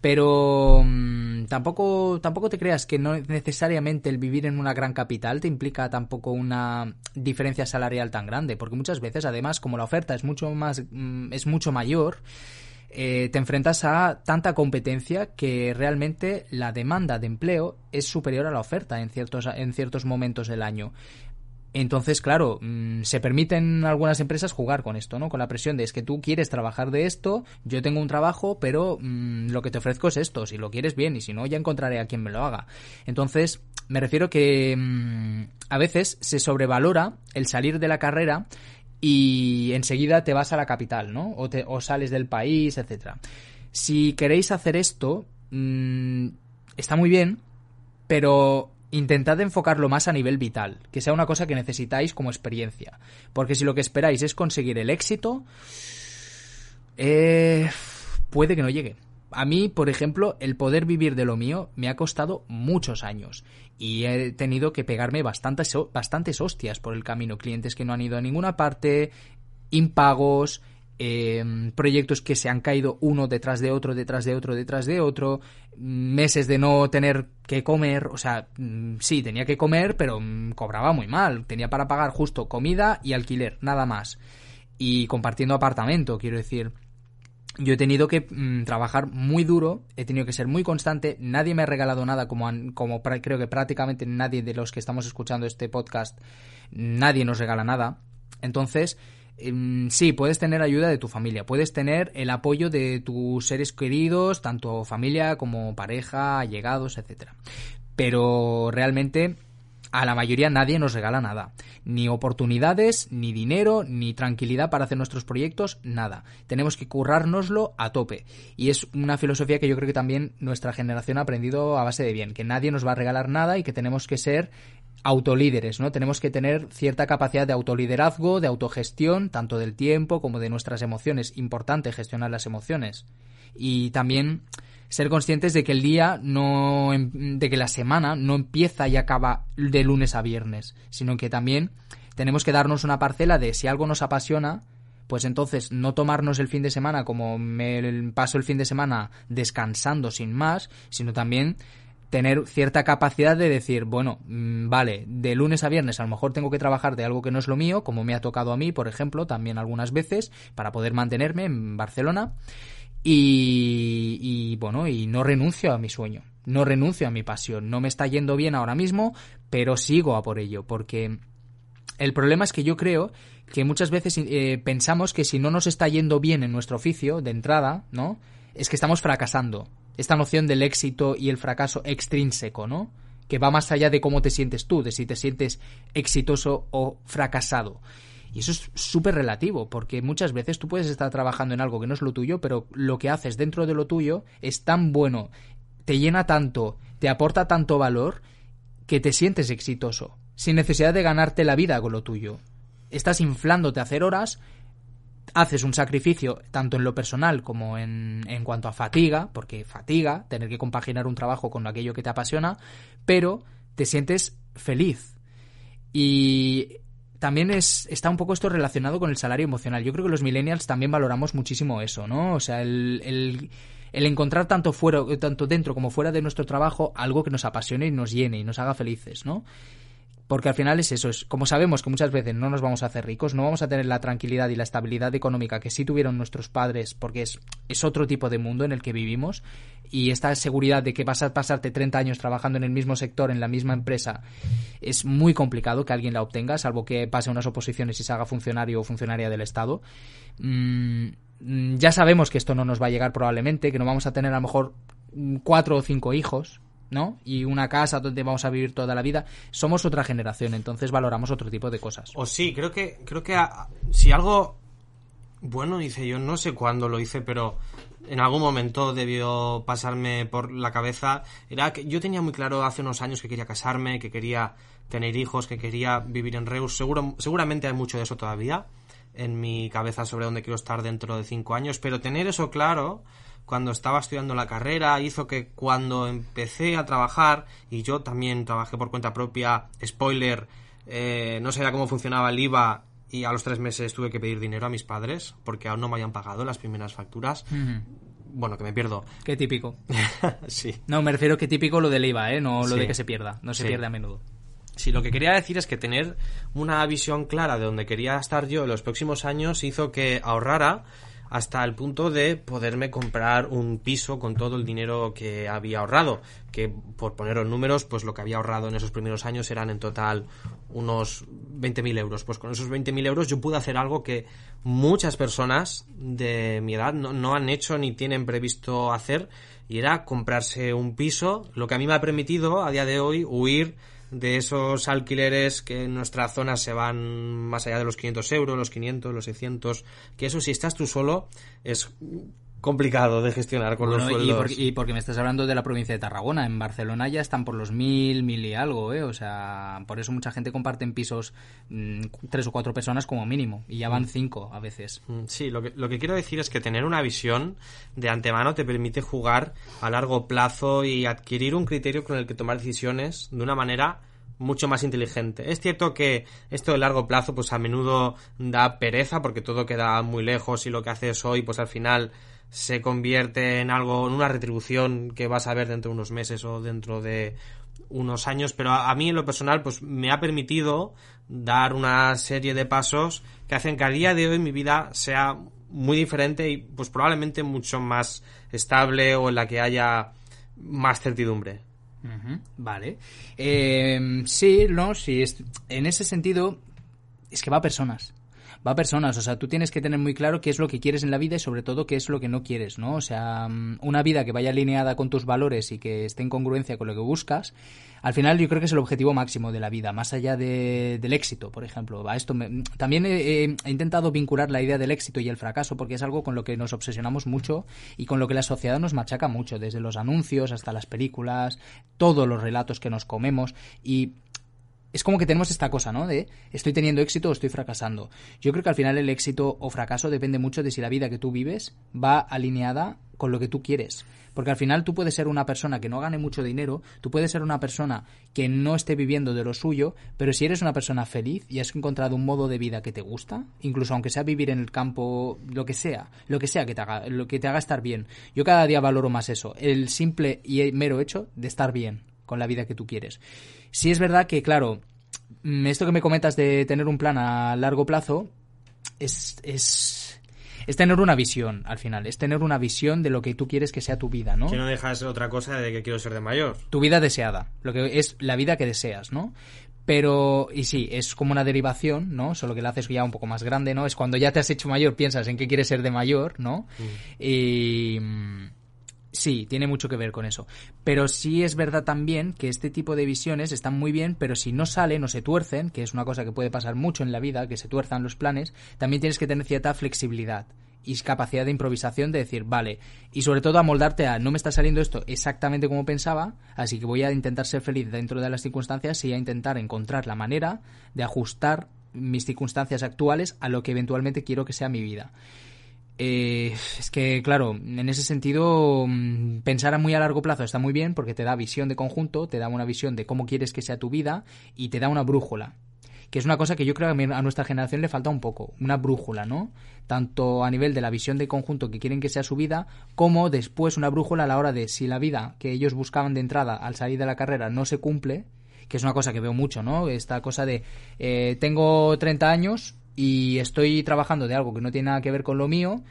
Pero mm, tampoco, tampoco te creas que no necesariamente el vivir en una gran capital te implica tampoco una diferencia salarial tan grande, porque muchas veces, además, como la oferta es mucho más, mm, es mucho mayor, eh, te enfrentas a tanta competencia que realmente la demanda de empleo es superior a la oferta en ciertos, en ciertos momentos del año. Entonces, claro, mm, se permiten algunas empresas jugar con esto, ¿no? Con la presión de es que tú quieres trabajar de esto, yo tengo un trabajo, pero mm, lo que te ofrezco es esto, si lo quieres bien y si no, ya encontraré a quien me lo haga. Entonces, me refiero que mm, a veces se sobrevalora el salir de la carrera y enseguida te vas a la capital, ¿no? O, te, o sales del país, etcétera. Si queréis hacer esto, está muy bien, pero intentad enfocarlo más a nivel vital, que sea una cosa que necesitáis como experiencia. Porque si lo que esperáis es conseguir el éxito, eh, puede que no llegue. A mí, por ejemplo, el poder vivir de lo mío me ha costado muchos años y he tenido que pegarme bastantes, bastantes hostias por el camino. Clientes que no han ido a ninguna parte, impagos, Em, proyectos que se han caído uno detrás de otro, detrás de otro, detrás de otro, meses de no tener que comer, o sea, mm, sí, tenía que comer, pero mm, cobraba muy mal, tenía para pagar justo comida y alquiler, nada más. Y compartiendo apartamento, quiero decir. Yo he tenido que mm, trabajar muy duro, he tenido que ser muy constante, nadie me ha regalado nada como, como creo que prácticamente nadie de los que estamos escuchando este podcast, nadie nos regala nada. Entonces, sí, puedes tener ayuda de tu familia, puedes tener el apoyo de tus seres queridos, tanto familia como pareja, allegados, etcétera. Pero realmente a la mayoría nadie nos regala nada. Ni oportunidades, ni dinero, ni tranquilidad para hacer nuestros proyectos, nada. Tenemos que currárnoslo a tope. Y es una filosofía que yo creo que también nuestra generación ha aprendido a base de bien, que nadie nos va a regalar nada y que tenemos que ser autolíderes, ¿no? Tenemos que tener cierta capacidad de autoliderazgo, de autogestión, tanto del tiempo como de nuestras emociones. Importante gestionar las emociones. Y también ser conscientes de que el día no, em, de que la semana no empieza y acaba de lunes a viernes, sino que también tenemos que darnos una parcela de si algo nos apasiona, pues entonces no tomarnos el fin de semana como me paso el fin de semana descansando sin más, sino también tener cierta capacidad de decir, bueno, mm, vale, de lunes a viernes a lo mejor tengo que trabajar de algo que no es lo mío, como me ha tocado a mí, por ejemplo, también algunas veces, para poder mantenerme en Barcelona. Y, y bueno, y no renuncio a mi sueño, no renuncio a mi pasión. No me está yendo bien ahora mismo, pero sigo a por ello, porque el problema es que yo creo que muchas veces eh, pensamos que si no nos está yendo bien en nuestro oficio, de entrada, ¿no? Es que estamos fracasando esta noción del éxito y el fracaso extrínseco, ¿no? Que va más allá de cómo te sientes tú, de si te sientes exitoso o fracasado. Y eso es súper relativo, porque muchas veces tú puedes estar trabajando en algo que no es lo tuyo, pero lo que haces dentro de lo tuyo es tan bueno, te llena tanto, te aporta tanto valor, que te sientes exitoso. sin necesidad de ganarte la vida con lo tuyo. Estás inflándote a hacer horas, haces un sacrificio tanto en lo personal como en, en cuanto a fatiga, porque fatiga tener que compaginar un trabajo con aquello que te apasiona, pero te sientes feliz. Y también es, está un poco esto relacionado con el salario emocional. Yo creo que los millennials también valoramos muchísimo eso, ¿no? O sea, el, el, el encontrar tanto fuera, tanto dentro como fuera de nuestro trabajo algo que nos apasione y nos llene y nos haga felices, ¿no? Porque al final es eso, es como sabemos que muchas veces no nos vamos a hacer ricos, no vamos a tener la tranquilidad y la estabilidad económica que sí tuvieron nuestros padres, porque es, es otro tipo de mundo en el que vivimos, y esta seguridad de que vas a pasarte 30 años trabajando en el mismo sector, en la misma empresa, es muy complicado que alguien la obtenga, salvo que pase unas oposiciones y se haga funcionario o funcionaria del Estado. Mm, ya sabemos que esto no nos va a llegar probablemente, que no vamos a tener a lo mejor cuatro o cinco hijos, ¿no? Y una casa donde vamos a vivir toda la vida. Somos otra generación, entonces valoramos otro tipo de cosas. O sí, creo que, creo que a- si algo bueno hice yo, no sé cuándo lo hice, pero en algún momento debió pasarme por la cabeza, era que yo tenía muy claro hace unos años que quería casarme, que quería tener hijos, que quería vivir en Reus. Seguro, seguramente hay mucho de eso todavía en mi cabeza sobre dónde quiero estar dentro de cinco años, pero tener eso claro cuando estaba estudiando la carrera hizo que cuando empecé a trabajar, y yo también trabajé por cuenta propia, spoiler, eh, no sabía cómo funcionaba el IVA y a los tres meses tuve que pedir dinero a mis padres porque aún no me habían pagado las primeras facturas. Bueno, que me pierdo. Qué típico. sí. No, me refiero que típico lo del IVA, ¿eh? No lo Sí. de que se pierda. No se Sí. pierde a menudo. Sí, lo que quería decir es que tener una visión clara de donde quería estar yo en los próximos años hizo que ahorrara hasta el punto de poderme comprar un piso con todo el dinero que había ahorrado. Que por poneros números, pues lo que había ahorrado en esos primeros años eran en total unos 20.000 euros. Pues con esos 20.000 euros yo pude hacer algo que muchas personas de mi edad no, no han hecho ni tienen previsto hacer y era comprarse un piso, lo que a mí me ha permitido a día de hoy huir de esos alquileres que en nuestra zona se van más allá de los 500 euros, los 500, los 600, que eso si estás tú solo es complicado de gestionar con los y, sueldos. porque, y porque me estás hablando de la provincia de Tarragona. En Barcelona ya están por los mil, mil y algo, ¿eh? O sea, por eso mucha gente comparte en pisos mm, tres o cuatro personas como mínimo. Y ya van cinco a veces. Mm, Sí, lo que, lo que quiero decir es que tener una visión de antemano te permite jugar a largo plazo y adquirir un criterio con el que tomar decisiones de una manera mucho más inteligente. Es cierto que esto de largo plazo pues a menudo da pereza porque todo queda muy lejos y lo que haces hoy pues al final se convierte en algo, en una retribución que vas a ver dentro de unos meses o dentro de unos años, pero a, a mí en lo personal pues me ha permitido dar una serie de pasos que hacen que a día de hoy mi vida sea muy diferente y pues probablemente mucho más estable o en la que haya más certidumbre. Vale. Eh, sí, no, sí. es- en ese sentido, es que va a personas. Va a personas. O sea, tú tienes que tener muy claro qué es lo que quieres en la vida y sobre todo qué es lo que no quieres, ¿no? O sea, mm, una vida que vaya alineada con tus valores y que esté en congruencia con lo que buscas, al final yo creo que es el objetivo máximo de la vida, más allá de- del éxito, por ejemplo. A esto me- también he, he- he intentado vincular la idea del éxito y el fracaso porque es algo con lo que nos obsesionamos mucho y con lo que la sociedad nos machaca mucho, desde los anuncios hasta las películas, todos los relatos que nos comemos y es como que tenemos esta cosa, ¿no? De estoy teniendo éxito o estoy fracasando. Yo creo que al final el éxito o fracaso depende mucho de si la vida que tú vives va alineada con lo que tú quieres. Porque al final tú puedes ser una persona que no gane mucho dinero, tú puedes ser una persona que no esté viviendo de lo suyo, pero si eres una persona feliz y has encontrado un modo de vida que te gusta, incluso aunque sea vivir en el campo, lo que sea, lo que sea que te haga, lo que te haga estar bien. Yo cada día valoro más eso, el simple y mero hecho de estar bien con la vida que tú quieres. Sí es verdad que, claro, mm, esto que me comentas de tener un plan a largo plazo es, es, es tener una visión al final, es tener una visión de lo que tú quieres que sea tu vida, ¿no? Que no deja de ser otra cosa de que quiero ser de mayor. Tu vida deseada, lo que es la vida que deseas, ¿no? Pero, y sí, es como una derivación, ¿no? Solo que la haces ya un poco más grande, ¿no? Es cuando ya te has hecho mayor, piensas en qué quieres ser de mayor, ¿no? Y. Sí, tiene mucho que ver con eso. Pero sí es verdad también que este tipo de visiones están muy bien, pero si no salen o se tuercen, que es una cosa que puede pasar mucho en la vida, que se tuerzan los planes, también tienes que tener cierta flexibilidad y capacidad de improvisación de decir, vale, y sobre todo amoldarte a no me está saliendo esto exactamente como pensaba, así que voy a intentar ser feliz dentro de las circunstancias y a intentar encontrar la manera de ajustar mis circunstancias actuales a lo que eventualmente quiero que sea mi vida. Eh, es que, claro, en ese sentido, mm, pensar a muy a largo plazo está muy bien porque te da visión de conjunto, te da una visión de cómo quieres que sea tu vida y te da una brújula. Que es una cosa que yo creo que a nuestra generación le falta un poco, una brújula, ¿no? Tanto a nivel de la visión de conjunto que quieren que sea su vida, como después una brújula a la hora de si la vida que ellos buscaban de entrada al salir de la carrera no se cumple, que es una cosa que veo mucho, ¿no? Esta cosa de eh, tengo 30 años, y estoy trabajando de algo que no tiene nada que ver con lo mío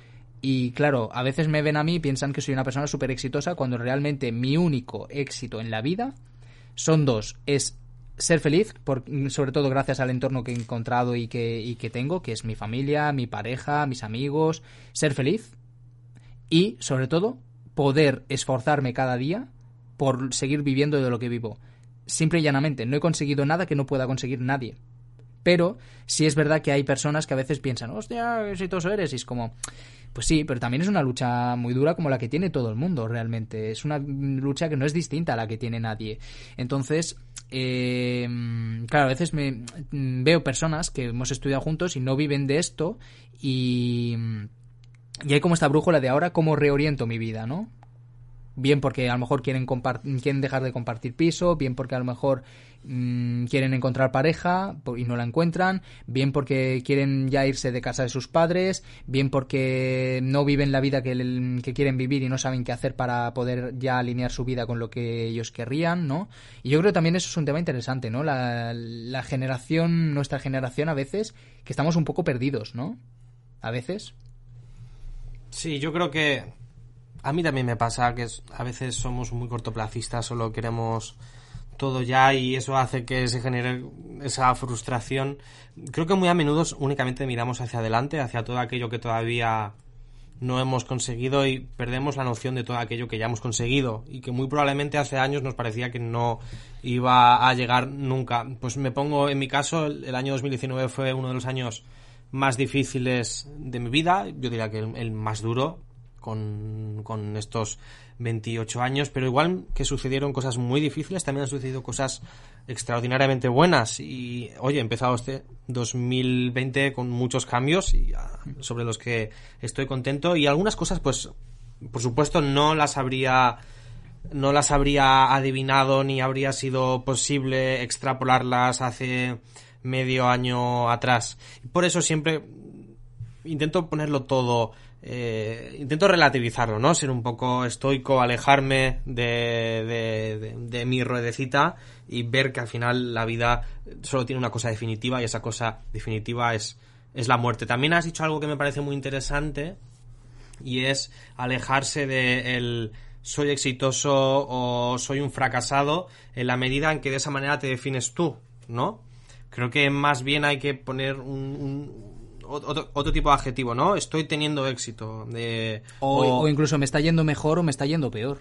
y claro, a veces me ven a mí y piensan que soy una persona súper exitosa cuando realmente mi único éxito en la vida son dos. Es ser feliz, por, sobre todo gracias al entorno que he encontrado y que, y que tengo, que es mi familia, mi pareja, mis amigos. Ser feliz y, sobre todo, poder esforzarme cada día por seguir viviendo de lo que vivo. Simple y llanamente, no he conseguido nada que no pueda conseguir nadie. Pero sí es verdad que hay personas que a veces piensan, hostia, qué exitoso eres. Y es como, pues sí, pero también es una lucha muy dura como la que tiene todo el mundo realmente. Es una lucha que no es distinta a la que tiene nadie. Entonces, eh, claro, a veces me veo personas que hemos estudiado juntos y no viven de esto y, y hay como esta brújula de ahora cómo reoriento mi vida, ¿no? Bien porque a lo mejor quieren, quieren dejar de compartir piso, bien porque a lo mejor mm, quieren encontrar pareja y no la encuentran, bien porque quieren ya irse de casa de sus padres, bien porque no viven la vida que, que, quieren vivir y no saben qué hacer para poder ya alinear su vida con lo que ellos querrían, ¿no? Y yo creo que también eso es un tema interesante, ¿no? La, la generación, nuestra generación a veces, que estamos un poco perdidos, ¿no? A veces. Sí, yo creo que a mí también me pasa que a veces somos muy cortoplacistas, solo queremos todo ya y eso hace que se genere esa frustración. Creo que muy a menudo únicamente miramos hacia adelante, hacia todo aquello que todavía no hemos conseguido y perdemos la noción de todo aquello que ya hemos conseguido y que muy probablemente hace años nos parecía que no iba a llegar nunca. Pues me pongo en mi caso, el año 2019 fue uno de los años más difíciles de mi vida, yo diría que el más duro, con, estos 28 años, pero igual que sucedieron cosas muy difíciles, también han sucedido cosas extraordinariamente buenas. Y oye, he empezado este 2020 con muchos cambios y, ah, sobre los que estoy contento. Y algunas cosas, pues, por supuesto, no las habría no las habría adivinado ni habría sido posible extrapolarlas hace medio año atrás. Por eso siempre intento ponerlo todo eh, intento relativizarlo, ¿no? Ser un poco estoico, alejarme de, mi ruedecita y ver que al final la vida solo tiene una cosa definitiva y esa cosa definitiva es, es la muerte. También has dicho algo que me parece muy interesante y es alejarse de el soy exitoso o soy un fracasado en la medida en que de esa manera te defines tú, ¿no? Creo que más bien hay que poner un otro, tipo de adjetivo, ¿no? Estoy teniendo éxito. De, o, incluso me está yendo mejor o me está yendo peor.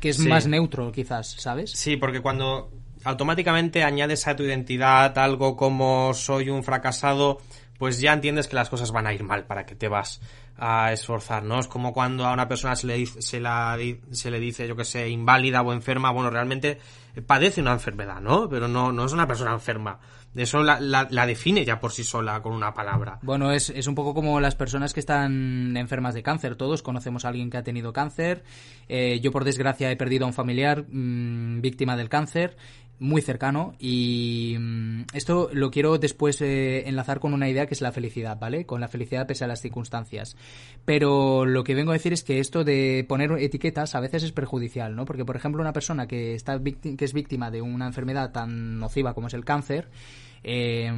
Que es más neutro, quizás, ¿sabes? Sí, porque cuando automáticamente añades a tu identidad algo como soy un fracasado, pues ya entiendes que las cosas van a ir mal para que te vas a esforzar, ¿no? Es como cuando a una persona se le dice, se la, se le dice yo que sé, inválida o enferma, bueno, realmente padece una enfermedad, ¿no? Pero no, no es una persona enferma. Eso la, la, define ya por sí sola con una palabra. Bueno, es, es, un poco como las personas que están enfermas de cáncer. Todos conocemos a alguien que ha tenido cáncer. Eh, yo, por desgracia, he perdido a un familiar mm, víctima del cáncer muy cercano y mm, esto lo quiero después eh, enlazar con una idea que es la felicidad, ¿vale? Con la felicidad pese a las circunstancias. Pero lo que vengo a decir es que esto de poner etiquetas a veces es perjudicial, ¿no? Porque, por ejemplo, una persona que, está que es víctima de una enfermedad tan nociva como es el cáncer, eh,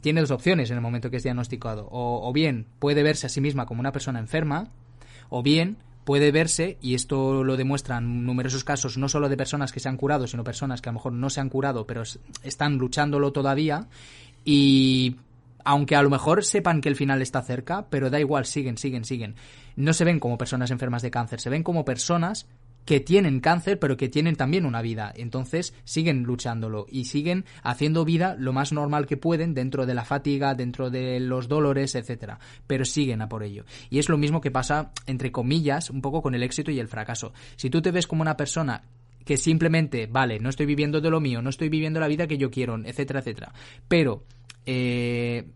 tiene dos opciones en el momento que es diagnosticado. O, o bien puede verse a sí misma como una persona enferma, o bien puede verse, y esto lo demuestran numerosos casos, no solo de personas que se han curado, sino personas que a lo mejor no se han curado, pero están luchándolo todavía, y aunque a lo mejor sepan que el final está cerca, pero da igual, siguen, siguen, siguen. No se ven como personas enfermas de cáncer, se ven como personas que tienen cáncer, pero que tienen también una vida. Entonces siguen luchándolo y siguen haciendo vida lo más normal que pueden dentro de la fatiga, dentro de los dolores, etcétera. Pero siguen a por ello. Y es lo mismo que pasa, entre comillas, un poco con el éxito y el fracaso. Si tú te ves como una persona que simplemente, vale, no estoy viviendo de lo mío, no estoy viviendo la vida que yo quiero, etcétera, etcétera. Pero eh,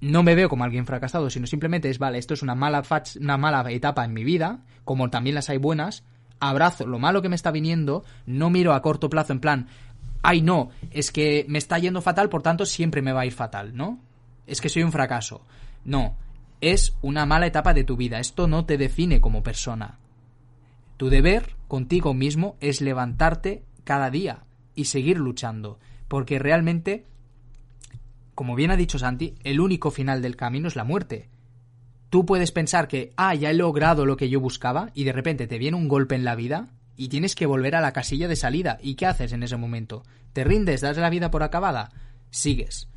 no me veo como alguien fracasado, sino simplemente es, vale, esto es una mala, una mala etapa en mi vida, como también las hay buenas, abrazo lo malo que me está viniendo, no miro a corto plazo en plan, ay no, es que me está yendo fatal, por tanto siempre me va a ir fatal, ¿no? Es que soy un fracaso. No, es una mala etapa de tu vida, esto no te define como persona. Tu deber contigo mismo es levantarte cada día y seguir luchando, porque realmente, como bien ha dicho Santi, el único final del camino es la muerte. Tú puedes pensar que, ah, ya he logrado lo que yo buscaba y de repente te viene un golpe en la vida y tienes que volver a la casilla de salida. ¿Y qué haces en ese momento? ¿Te rindes? ¿Das la vida por acabada? Sigues.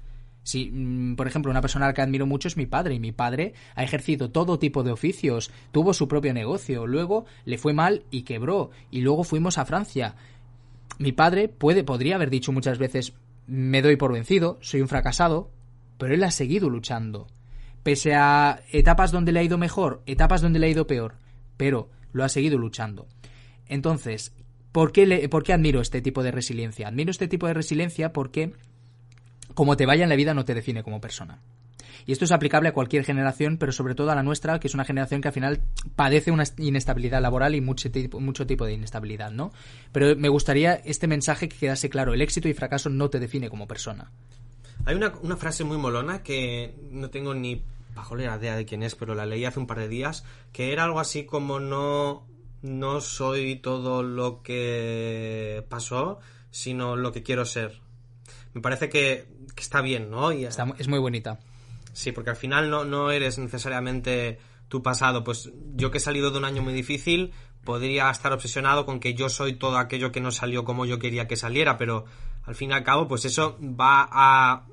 Si, mm, por ejemplo, una persona que admiro mucho es mi padre, y mi padre ha ejercido todo tipo de oficios, tuvo su propio negocio, luego le fue mal y quebró, y luego fuimos a Francia. Mi padre puede, podría haber dicho muchas veces me doy por vencido, soy un fracasado, pero él ha seguido luchando pese a etapas donde le ha ido mejor, etapas donde le ha ido peor, pero lo ha seguido luchando. Entonces, ¿por qué, le, ¿por qué admiro este tipo de resiliencia? Admiro este tipo de resiliencia porque como te vaya en la vida no te define como persona. Y esto es aplicable a cualquier generación, pero sobre todo a la nuestra, que es una generación que al final padece una inestabilidad laboral y mucho tipo, mucho tipo de inestabilidad, ¿no? Pero me gustaría este mensaje que quedase claro, el éxito y fracaso no te define como persona. Hay una, una frase muy molona que no tengo ni pajolera idea de quién es, pero la leí hace un par de días, que era algo así como no, no soy todo lo que pasó, sino lo que quiero ser. Me parece que, está bien, ¿no? Y, es muy bonita. Sí, porque al final no, no eres necesariamente tu pasado. Pues yo que he salido de un año muy difícil, podría estar obsesionado con que yo soy todo aquello que no salió como yo quería que saliera, pero al fin y al cabo, pues eso va a.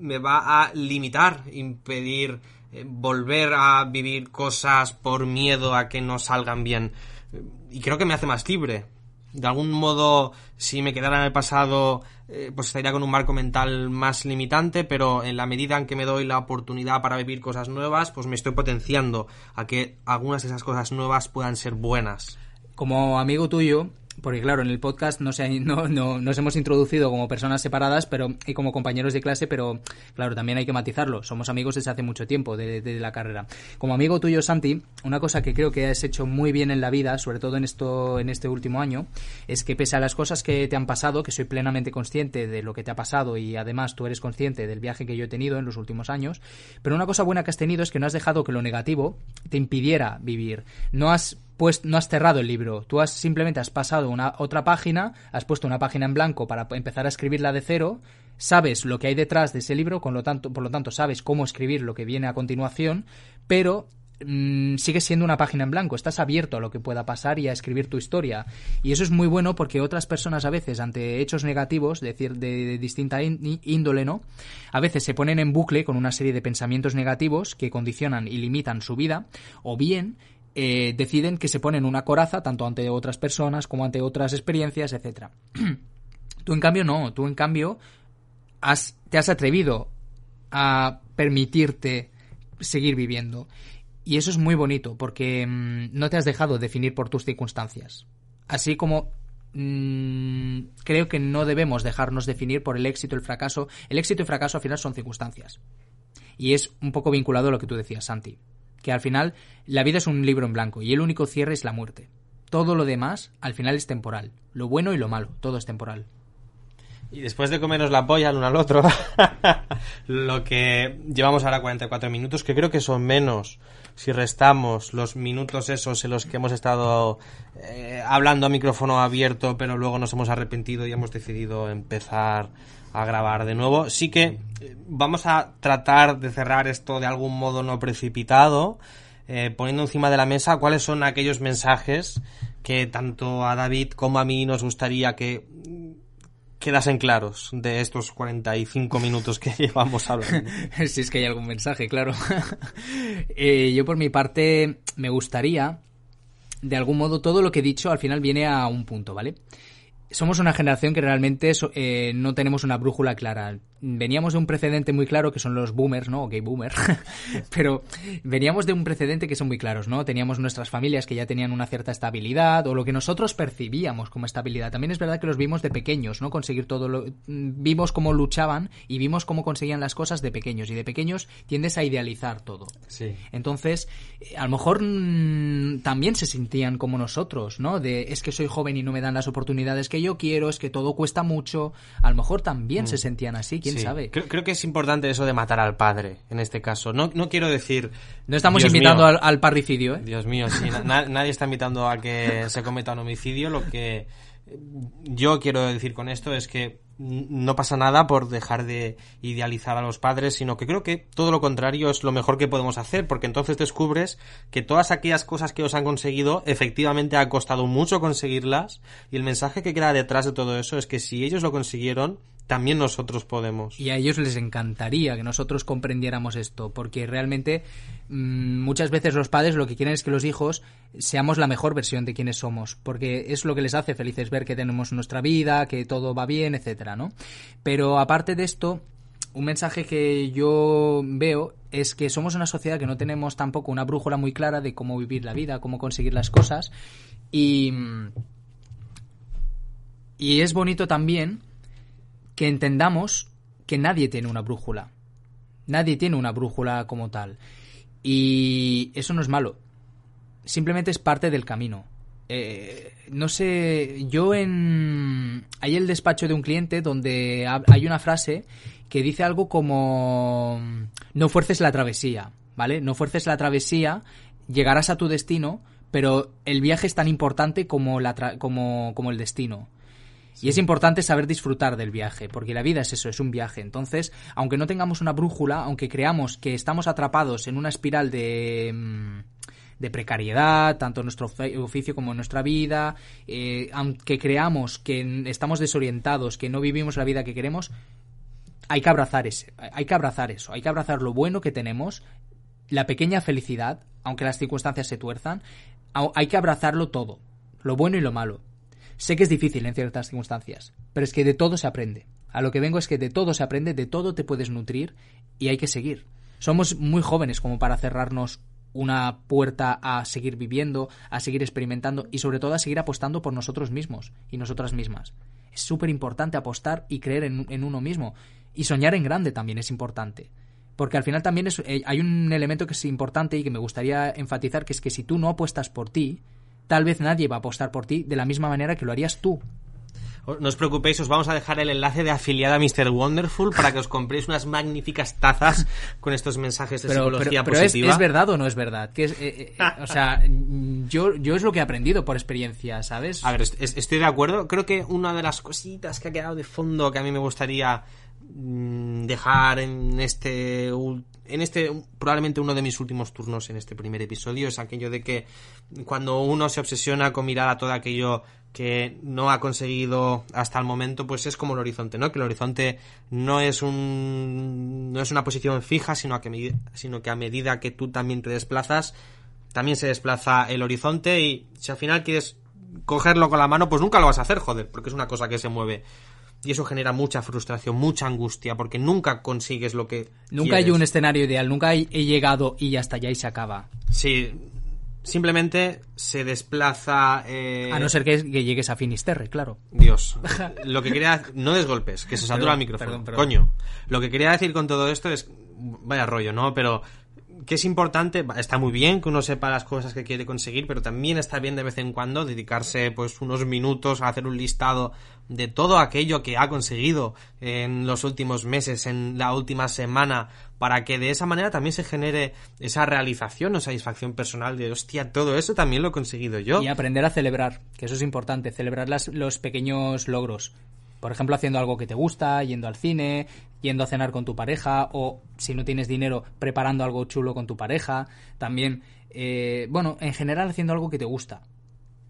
me va a limitar, impedir eh, volver a vivir cosas por miedo a que no salgan bien. Y creo que me hace más libre. De algún modo, si me quedara en el pasado, eh, pues estaría con un marco mental más limitante, pero en la medida en que me doy la oportunidad para vivir cosas nuevas, pues me estoy potenciando a que algunas de esas cosas nuevas puedan ser buenas. Como amigo tuyo, porque claro, en el podcast no, se, no, no, nos hemos introducido como personas separadas pero y como compañeros de clase, pero claro, también hay que matizarlo. Somos amigos desde hace mucho tiempo de, la carrera. Como amigo tuyo, Santi, una cosa que creo que has hecho muy bien en la vida, sobre todo en esto, en este último año, es que pese a las cosas que te han pasado, que soy plenamente consciente de lo que te ha pasado y además tú eres consciente del viaje que yo he tenido en los últimos años, pero una cosa buena que has tenido es que no has dejado que lo negativo te impidiera vivir. No has pues no has cerrado el libro, tú has simplemente has pasado una otra página, has puesto una página en blanco para empezar a escribirla de cero, sabes lo que hay detrás de ese libro, por lo tanto sabes cómo escribir lo que viene a continuación, pero mmm, sigues siendo una página en blanco, estás abierto a lo que pueda pasar y a escribir tu historia. Y eso es muy bueno porque otras personas a veces ante hechos negativos, decir, de, distinta índole, ¿no? A veces se ponen en bucle con una serie de pensamientos negativos que condicionan y limitan su vida, o bien eh, deciden que se ponen una coraza tanto ante otras personas como ante otras experiencias, etcétera. tú en cambio no, tú en cambio has, te has atrevido a permitirte seguir viviendo. Y eso es muy bonito porque mm, no te has dejado definir por tus circunstancias. Así como mm, creo que no debemos dejarnos definir por el éxito el fracaso. El éxito y el fracaso al final son circunstancias. Y es un poco vinculado a lo que tú decías, Santi que al final la vida es un libro en blanco y el único cierre es la muerte. Todo lo demás al final es temporal. Lo bueno y lo malo, todo es temporal. Y después de comernos la polla el uno al otro, lo que llevamos ahora 44 minutos, que creo que son menos si restamos los minutos esos en los que hemos estado eh, hablando a micrófono abierto, pero luego nos hemos arrepentido y hemos decidido empezar a grabar de nuevo. Sí que eh, vamos a tratar de cerrar esto de algún modo no precipitado, eh, poniendo encima de la mesa cuáles son aquellos mensajes que tanto a David como a mí nos gustaría que quedasen claros de estos 45 minutos que llevamos hablando. si es que hay algún mensaje, claro. Eh, yo por mi parte me gustaría de algún modo todo lo que he dicho al final viene a un punto, ¿vale? Somos una generación que realmente eh, no tenemos una brújula clara. Veníamos de un precedente muy claro que son los boomers, ¿no? O gay boomer. Pero veníamos de un precedente que son muy claros, ¿no? Teníamos nuestras familias que ya tenían una cierta estabilidad o lo que nosotros percibíamos como estabilidad. También es verdad que los vimos de pequeños, ¿no? Conseguir todo lo... Vimos cómo luchaban y vimos cómo conseguían las cosas de pequeños. Y de pequeños tiendes a idealizar todo. Sí. Entonces, eh, a lo mejor mm, también se sentían como nosotros, ¿no? De es que soy joven y no me dan las oportunidades que yo quiero, es que todo cuesta mucho. A lo mejor también se mm. sentían así, quién sabe. Creo, que es importante eso de matar al padre, en este caso. No, no quiero decir. No estamos invitando al, parricidio, ¿eh? Dios mío, sí, nadie está invitando a que se cometa un homicidio. Lo que yo quiero decir con esto es que no pasa nada por dejar de idealizar a los padres, sino que creo que todo lo contrario es lo mejor que podemos hacer, porque entonces descubres que todas aquellas cosas que os han conseguido efectivamente ha costado mucho conseguirlas y el mensaje que queda detrás de todo eso es que si ellos lo consiguieron, también nosotros podemos. Y a ellos les encantaría que nosotros comprendiéramos esto, porque realmente mm, muchas veces los padres lo que quieren es que los hijos seamos la mejor versión de quienes somos, porque es lo que les hace felices ver que tenemos nuestra vida, que todo va bien, etcétera, ¿no? Pero aparte de esto, un mensaje que yo veo es que somos una sociedad que no tenemos tampoco una brújula muy clara de cómo vivir la vida, cómo conseguir las cosas y y es bonito también que entendamos que nadie tiene una brújula. Nadie tiene una brújula como tal. Y eso no es malo. Simplemente es parte del camino. Eh, no sé, yo en... Hay el despacho de un cliente donde hay una frase que dice algo como... No fuerces la travesía, ¿vale? No fuerces la travesía, llegarás a tu destino, pero el viaje es tan importante como, la como, como el destino. Y es importante saber disfrutar del viaje, porque la vida es eso, es un viaje. Entonces, aunque no tengamos una brújula, aunque creamos que estamos atrapados en una espiral de, mm, de precariedad, tanto en nuestro oficio como en nuestra vida, eh, aunque creamos que estamos desorientados, que no vivimos la vida que queremos, hay que abrazar ese, hay que abrazar eso, hay que abrazar lo bueno que tenemos, la pequeña felicidad, aunque las circunstancias se tuerzan, hay que abrazarlo todo, lo bueno y lo malo Sé que es difícil en ciertas circunstancias, pero es que de todo se aprende. A lo que vengo es que de todo se aprende, de todo te puedes nutrir y hay que seguir. Somos muy jóvenes como para cerrarnos una puerta a seguir viviendo, a seguir experimentando y sobre todo a seguir apostando por nosotros mismos y nosotras mismas. Es súper importante apostar y creer en, uno mismo. Y soñar en grande también es importante. Porque al final también eh, hay un elemento que es importante y que me gustaría enfatizar, que es que si tú no apuestas por ti, tal vez nadie va a apostar por ti de la misma manera que lo harías tú. No os preocupéis, os vamos a dejar el enlace de afiliada a Mr. Wonderful para que os compréis unas magníficas tazas con estos mensajes de psicología pero, positiva. Es, verdad o no es verdad? Que es, eh, eh, o sea, yo, yo es lo que he aprendido por experiencia, ¿sabes? A ver, estoy de acuerdo. Creo que una de las cositas que ha quedado de fondo que a mí me gustaría dejar en este en este, probablemente uno de mis últimos turnos en este primer episodio es aquello de que cuando uno se obsesiona con mirar a todo aquello que no ha conseguido hasta el momento, pues es como el horizonte, ¿no? Que el horizonte no es un, no es una posición fija, sino que, sino que a medida que tú también te desplazas, también se desplaza el horizonte y si al final quieres cogerlo con la mano, pues nunca lo vas a hacer, joder, porque es una cosa que se mueve y eso genera mucha frustración, mucha angustia, porque nunca consigues lo que. Nunca hay un escenario ideal, nunca he llegado y hasta allá y se acaba. Sí, simplemente se desplaza. Eh, a no ser que, llegues a Finisterre, claro. Dios. Lo que quería. No des golpes, que se satura el micrófono. Coño. Lo que quería decir con todo esto es. Vaya rollo, ¿no? Pero que es importante, está muy bien que uno sepa las cosas que quiere conseguir, pero también está bien de vez en cuando dedicarse pues unos minutos a hacer un listado de todo aquello que ha conseguido en los últimos meses, en la última semana, para que de esa manera también se genere esa realización o satisfacción personal de hostia, todo eso también lo he conseguido yo. Y aprender a celebrar, que eso es importante, celebrar los pequeños logros. Por ejemplo, haciendo algo que te gusta, yendo al cine, yendo a cenar con tu pareja o, si no tienes dinero, preparando algo chulo con tu pareja. También, eh, bueno, en general haciendo algo que te gusta.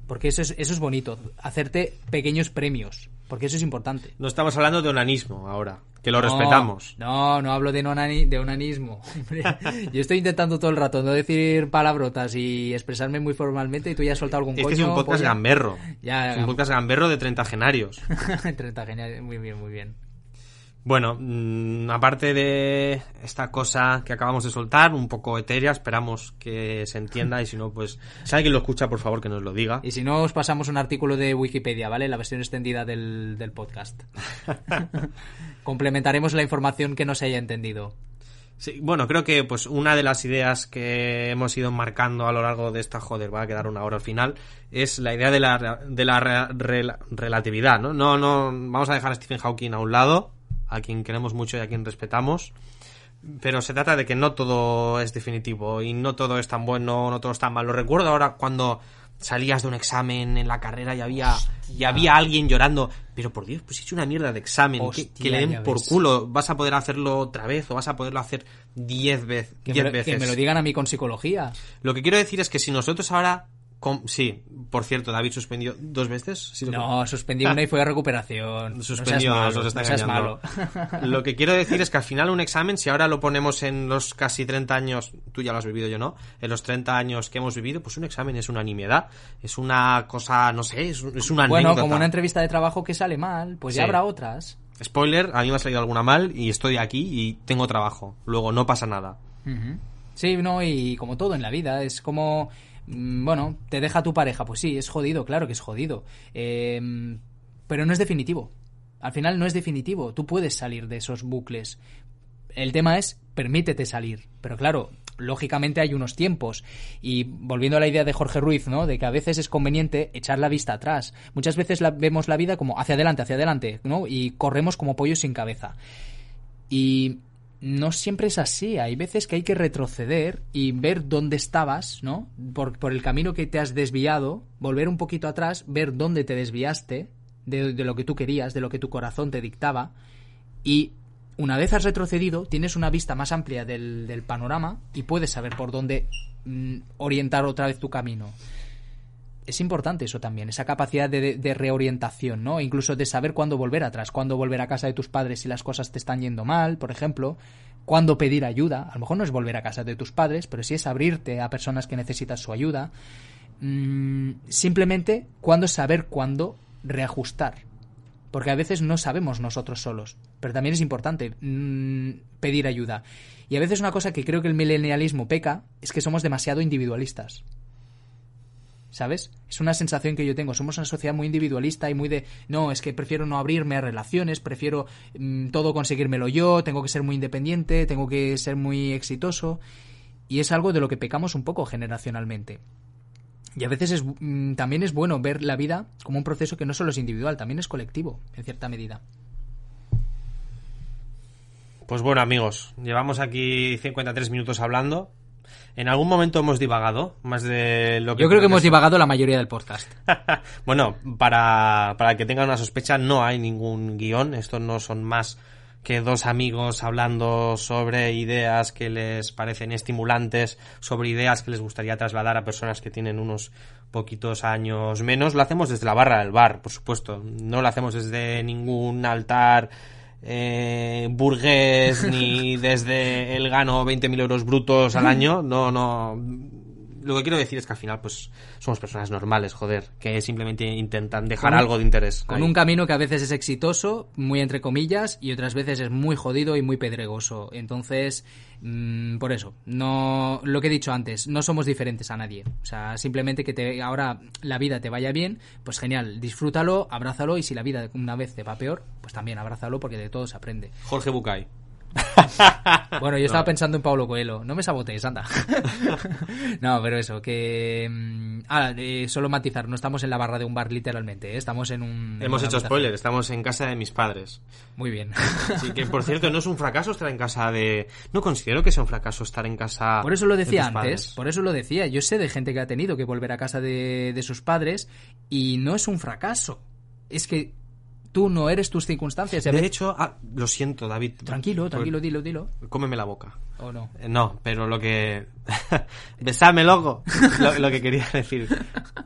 Porque eso es, eso es bonito, hacerte pequeños premios, porque eso es importante. No estamos hablando de onanismo ahora, que lo No, respetamos. No, no hablo de, onani- de onanismo. Yo estoy intentando todo el rato no decir palabrotas y expresarme muy formalmente y tú ya has soltado algún Este coño. es un podcast polla. gamberro. Ya, es un podcast gamberro de 30 genarios. 30, genial, muy bien, muy bien. Bueno, mm, aparte de esta cosa que acabamos de soltar, un poco etérea, esperamos que se entienda y si no, pues si alguien lo escucha, por favor, que nos lo diga. Y si no, os pasamos un artículo de Wikipedia, ¿vale? La versión extendida del, del podcast. Complementaremos la información que no se haya entendido. Sí, bueno, creo que pues una de las ideas que hemos ido marcando a lo largo de esta, joder, va a quedar una hora al final, es la idea de la, de la re- rela- relatividad, ¿no? No, no, vamos a dejar a Stephen Hawking a un lado, a quien queremos mucho y a quien respetamos, pero se trata de que no todo es definitivo y no todo es tan bueno, no todo es tan malo. Recuerdo ahora cuando salías de un examen en la carrera y había, y había alguien llorando, pero por Dios, pues he hecho una mierda de examen, que, Hostia, que le den por ves. culo, vas a poder hacerlo otra vez o vas a poderlo hacer diez, vez, diez me, veces. que me lo digan a mí con psicología. Lo que quiero decir es que si nosotros ahora... com- sí, por cierto, David suspendió dos veces. ¿Sí lo- No, suspendí una y fue a recuperación. Suspendió, no seas malo, seas. Lo que quiero decir es que al final un examen, si ahora lo ponemos en los casi 30 años, tú ya lo has vivido, yo no, en los 30 años que hemos vivido, pues un examen es una nimiedad, es una cosa, no sé, es, una Bueno, anécdota. como una entrevista de trabajo que sale mal, pues ya habrá otras. Spoiler, a mí me ha salido alguna mal y estoy aquí y tengo trabajo. Luego no pasa nada. Sí, no, y como todo en la vida, es como, bueno, te deja tu pareja, pues sí, es jodido, claro que es jodido, Eh, pero no es definitivo. Al final no es definitivo, tú puedes salir de esos bucles. El tema es, permítete salir, pero claro, lógicamente hay unos tiempos. Y volviendo a la idea de Jorge Ruiz, ¿no? De que a veces es conveniente echar la vista atrás. Muchas veces vemos la vida como hacia adelante, hacia adelante, ¿no? Y corremos como pollos sin cabeza. Y no siempre es así. Hay veces que hay que retroceder y ver dónde estabas, ¿no? Por, por el camino que te has desviado, volver un poquito atrás, ver dónde te desviaste de, lo que tú querías, de lo que tu corazón te dictaba. Y una vez has retrocedido, tienes una vista más amplia del, del panorama y puedes saber por dónde mm, orientar otra vez tu camino es importante eso también, esa capacidad de, reorientación, ¿no? Incluso de saber cuándo volver atrás, cuándo volver a casa de tus padres si las cosas te están yendo mal, por ejemplo, cuándo pedir ayuda. A lo mejor no es volver a casa de tus padres, pero sí es abrirte a personas que necesitas su ayuda. Mm, simplemente cuándo saber cuándo reajustar. Porque a veces no sabemos nosotros solos. Pero también es importante mm, pedir ayuda. Y a veces una cosa que creo que el milenialismo peca es que somos demasiado individualistas. ¿Sabes? Es una sensación que yo tengo. Somos una sociedad muy individualista y muy de, no, es que prefiero no abrirme a relaciones, prefiero mm, todo conseguírmelo yo, tengo que ser muy independiente, tengo que ser muy exitoso. Y es algo de lo que pecamos un poco generacionalmente. Y a veces es, mm, también es bueno ver la vida como un proceso que no solo es individual, también es colectivo, en cierta medida. Pues bueno, amigos, llevamos aquí 53 minutos hablando. En algún momento hemos divagado, más de lo que... Yo creo que hemos divagado la mayoría del podcast. bueno, para, para que tengan una sospecha, no hay ningún guion. Estos no son más que dos amigos hablando sobre ideas que les parecen estimulantes, sobre ideas que les gustaría trasladar a personas que tienen unos poquitos años menos. Lo hacemos desde la barra del bar, por supuesto. No lo hacemos desde ningún altar eh, burgués ni desde el gano 20.000 euros brutos al año. No, no. Lo que quiero decir es que al final, pues, somos personas normales, joder, que simplemente intentan dejar Con algo de interés. Con ahí. un camino que a veces es exitoso, muy entre comillas, y otras veces es muy jodido y muy pedregoso. Entonces, mm, por eso, no lo que he dicho antes, no somos diferentes a nadie. O sea, simplemente que te, ahora la vida te vaya bien, pues genial, disfrútalo, abrázalo, y si la vida una vez te va peor, pues también abrázalo porque de todo se aprende. Jorge Bucay. Bueno, yo estaba pensando en Pablo Coelho. No me sabotees, anda. no, pero eso, que... mm, Ah, eh, solo matizar, no estamos en la barra de un bar literalmente, ¿eh? estamos en un... Hemos hecho spoiler, estamos en casa de mis padres. Muy bien. Así que, por cierto, no es un fracaso estar en casa de... No considero que sea un fracaso estar en casa Por eso lo de decía antes, padres. por eso lo decía. Yo sé de gente que ha tenido que volver a casa de, de sus padres y no es un fracaso. Es que Tú no eres tus circunstancias. De hecho, ah, lo siento, David. Tranquilo, tranquilo, dilo, dilo. Cómeme la boca. ¿O no? Eh, No, pero lo que... Besame, loco. Lo, lo que quería decir.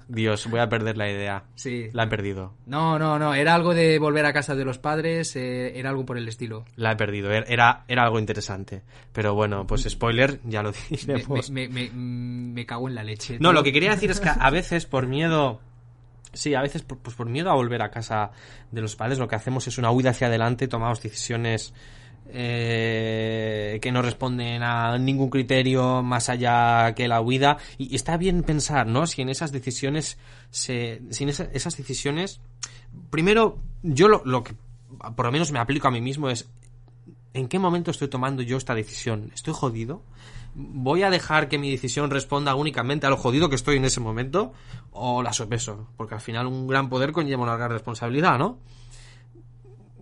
Dios, voy a perder la idea. Sí. La he perdido. No, no, no. Era algo de volver a casa de los padres. eh, era algo por el estilo. La he perdido. Er- Era, era algo interesante. Pero bueno, pues spoiler, ya lo diremos. me- me- me- me cago en la leche. No, lo que quería decir es que a veces por miedo... Sí, a veces por, pues por miedo a volver a casa de los padres lo que hacemos es una huida hacia adelante, tomamos decisiones eh, que no responden a ningún criterio más allá que la huida y, está bien pensar, ¿no? Si en esas decisiones se, si en esa- esas decisiones primero yo lo, lo que por lo menos me aplico a mí mismo es ¿En qué momento estoy tomando yo esta decisión? ¿Estoy jodido? ¿Voy a dejar que mi decisión responda únicamente a lo jodido que estoy en ese momento? ¿O la sopeso? Porque al final un gran poder conlleva una gran responsabilidad, ¿no?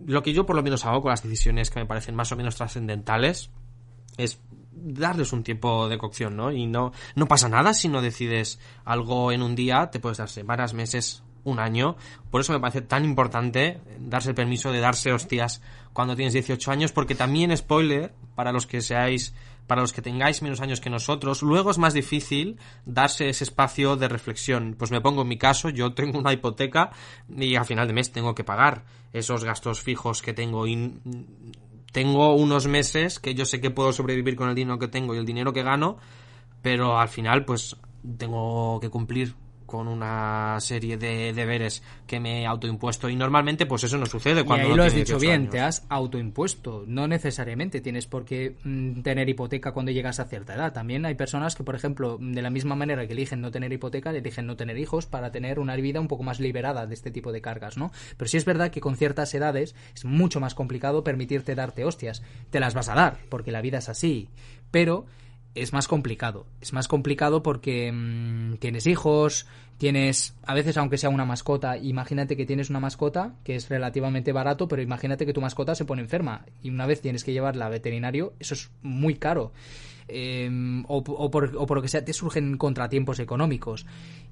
Lo que yo por lo menos hago con las decisiones que me parecen más o menos trascendentales es darles un tiempo de cocción, ¿no? Y no, no pasa nada si no decides algo en un día, te puedes dar semanas, meses, un año. Por eso me parece tan importante darse el permiso de darse hostias cuando tienes 18 años, porque también, spoiler, para los que seáis, para los que tengáis menos años que nosotros, luego es más difícil darse ese espacio de reflexión. Pues me pongo en mi caso, yo tengo una hipoteca y a final de mes tengo que pagar esos gastos fijos que tengo y tengo unos meses que yo sé que puedo sobrevivir con el dinero que tengo y el dinero que gano, pero al final pues tengo que cumplir con una serie de deberes que me he autoimpuesto y normalmente pues eso no sucede Y cuando ahí uno lo has tiene dicho 18 bien, años. te has autoimpuesto. No necesariamente tienes por qué mm, tener hipoteca cuando llegas a cierta edad. También hay personas que, por ejemplo, de la misma manera que eligen no tener hipoteca, eligen no tener hijos para tener una vida un poco más liberada de este tipo de cargas, ¿no? Pero sí es verdad que con ciertas edades es mucho más complicado permitirte darte hostias. Te las vas a dar, porque la vida es así. Pero es más complicado. Es más complicado porque mm, tienes hijos, tienes, a veces aunque sea una mascota, imagínate que tienes una mascota que es relativamente barato, pero imagínate que tu mascota se pone enferma y una vez tienes que llevarla al veterinario, eso es muy caro. Eh, o, o por, o por lo que sea, te surgen contratiempos económicos.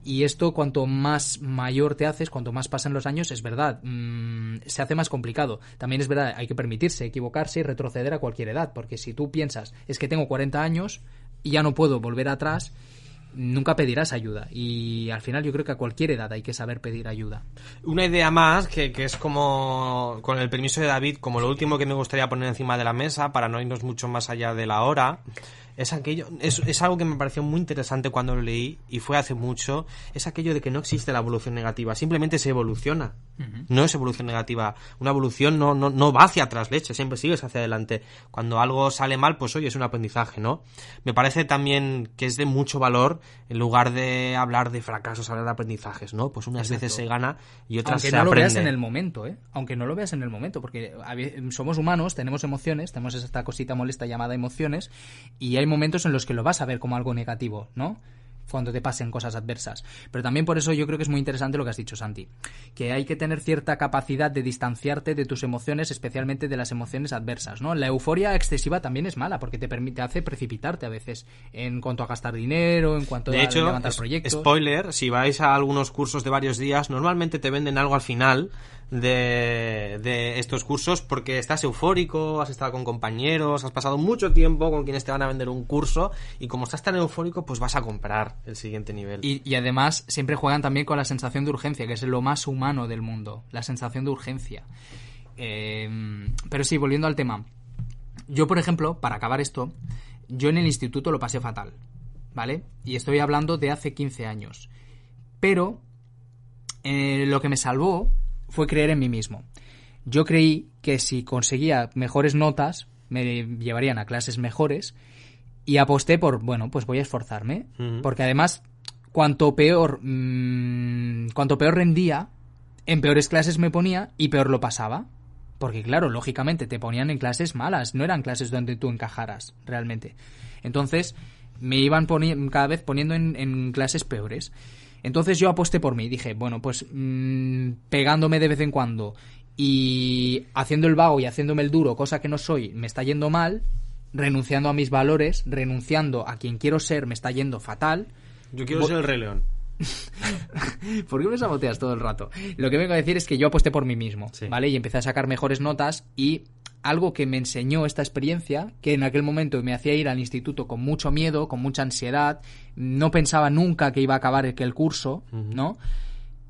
Y esto, cuanto más mayor te haces, cuanto más pasan los años, es verdad, mm, se hace más complicado. También es verdad, hay que permitirse equivocarse y retroceder a cualquier edad, porque si tú piensas, es que tengo 40 años y ya no puedo volver atrás, nunca pedirás ayuda. Y al final yo creo que a cualquier edad hay que saber pedir ayuda. Una idea más, que, que es como, con el permiso de David, como lo último que me gustaría poner encima de la mesa, para no irnos mucho más allá de la hora, es aquello, es, es algo que me pareció muy interesante cuando lo leí, y fue hace mucho, es aquello de que no existe la evolución negativa, simplemente se evoluciona. No es evolución negativa. Una evolución no, no, no va hacia atrás, leche, siempre sigues hacia adelante. Cuando algo sale mal, pues oye, es un aprendizaje, ¿no? Me parece también que es de mucho valor, en lugar de hablar de fracasos, hablar de aprendizajes, ¿no? Pues unas veces se gana y otras Aunque se no lo aprende. veas en el momento, ¿eh? Aunque no lo veas en el momento, porque somos humanos, tenemos emociones, tenemos esta cosita molesta llamada emociones, y hay momentos en los que lo vas a ver como algo negativo, ¿no? Cuando te pasen cosas adversas. Pero también por eso yo creo que es muy interesante lo que has dicho, Santi. Que hay que tener cierta capacidad de distanciarte de tus emociones, especialmente de las emociones adversas, ¿no? La euforia excesiva también es mala, porque te permite, hace precipitarte a veces en cuanto a gastar dinero, en cuanto De a hecho, levantar proyectos. spoiler, si vais a algunos cursos de varios días, normalmente te venden algo al final de, de estos cursos porque estás eufórico, has estado con compañeros, has pasado mucho tiempo con quienes te van a vender un curso y como estás tan eufórico, pues vas a comprar el siguiente nivel. Y, además siempre juegan también con la sensación de urgencia, que es lo más humano del mundo, la sensación de urgencia. Eh, pero sí, volviendo al tema. Yo, por ejemplo, para acabar esto, yo en el instituto lo pasé fatal, ¿vale? Y estoy hablando de hace 15 años. Pero eh, lo que me salvó fue creer en mí mismo. Yo creí que si conseguía mejores notas, me llevarían a clases mejores y aposté por, bueno, pues voy a esforzarme. Porque además, cuanto peor, mm, cuanto peor rendía, en peores clases me ponía y peor lo pasaba. Porque claro, lógicamente te ponían en clases malas, no eran clases donde tú encajaras realmente. Entonces, me iban cada vez poniendo en, en clases peores. Entonces yo aposté por mí, dije, bueno, pues mm, pegándome de vez en cuando y haciendo el vago y haciéndome el duro, cosa que no soy, me está yendo mal, renunciando a mis valores, renunciando a quien quiero ser, me está yendo fatal. Yo quiero ser el Rey León. ¿Por qué me saboteas todo el rato? Lo que vengo a decir es que yo aposté por mí mismo, Sí. ¿vale? Y empecé a sacar mejores notas y algo que me enseñó esta experiencia, que en aquel momento me hacía ir al instituto con mucho miedo, con mucha ansiedad, no pensaba nunca que iba a acabar el curso, ¿no?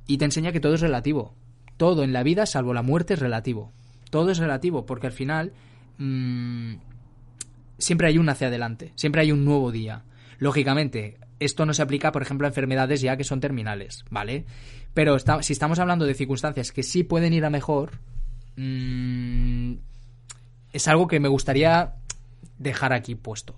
Y te enseña que todo es relativo. Todo en la vida, salvo la muerte, es relativo. Todo es relativo, porque al final mm, siempre hay un hacia adelante, siempre hay un nuevo día. Lógicamente, esto no se aplica, por ejemplo, a enfermedades ya que son terminales, ¿vale? Pero si estamos hablando de circunstancias que sí pueden ir a mejor, mm, es algo que me gustaría dejar aquí puesto.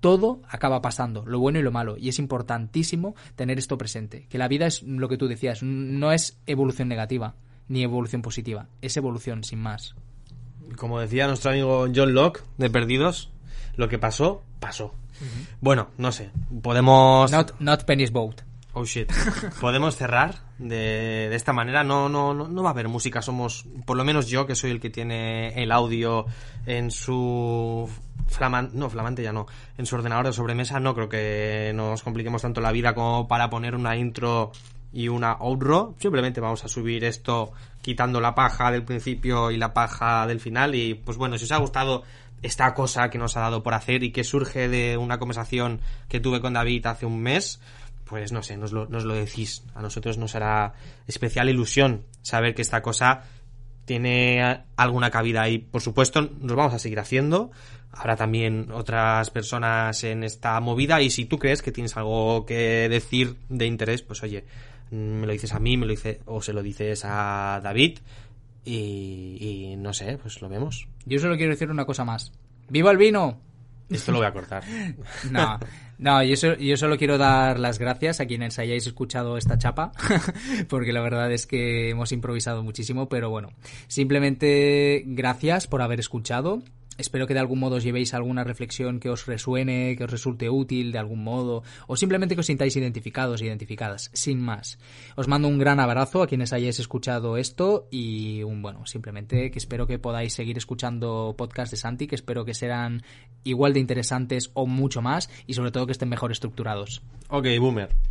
Todo acaba pasando, lo bueno y lo malo, y es importantísimo tener esto presente, que la vida es lo que tú decías, no es evolución negativa ni evolución positiva, es evolución sin más. Como decía nuestro amigo John Locke de Perdidos, lo que pasó, pasó. Bueno, no sé, podemos... Not, not Penny's Boat. Oh shit. Podemos cerrar de, de esta manera. No, no, no, no va a haber música. Somos, por lo menos yo, que soy el que tiene el audio en su flamante, no, flamante ya no, en su ordenador de sobremesa. No creo que nos compliquemos tanto la vida como para poner una intro y una outro. Simplemente vamos a subir esto quitando la paja del principio y la paja del final. Y pues bueno, si os ha gustado esta cosa que nos ha dado por hacer y que surge de una conversación que tuve con David hace un mes, pues no sé, nos lo, nos lo decís. A nosotros nos hará especial ilusión saber que esta cosa tiene alguna cabida y por supuesto nos vamos a seguir haciendo. Habrá también otras personas en esta movida y si tú crees que tienes algo que decir de interés, pues oye, me lo dices a mí, me lo dice o se lo dices a David y, y no sé, pues lo vemos. Yo solo quiero decir una cosa más. ¡Viva el vino! Esto lo voy a cortar. No, no yo, so- yo solo quiero dar las gracias a quienes hayáis escuchado esta chapa, porque la verdad es que hemos improvisado muchísimo, pero bueno, simplemente gracias por haber escuchado. Espero que de algún modo os llevéis alguna reflexión que os resuene, que os resulte útil de algún modo, o simplemente que os sintáis identificados, identificadas, sin más. Os mando un gran abrazo a quienes hayáis escuchado esto y un bueno, simplemente que espero que podáis seguir escuchando podcasts de Santi, que espero que serán igual de interesantes o mucho más y sobre todo que estén mejor estructurados. ok, boomer.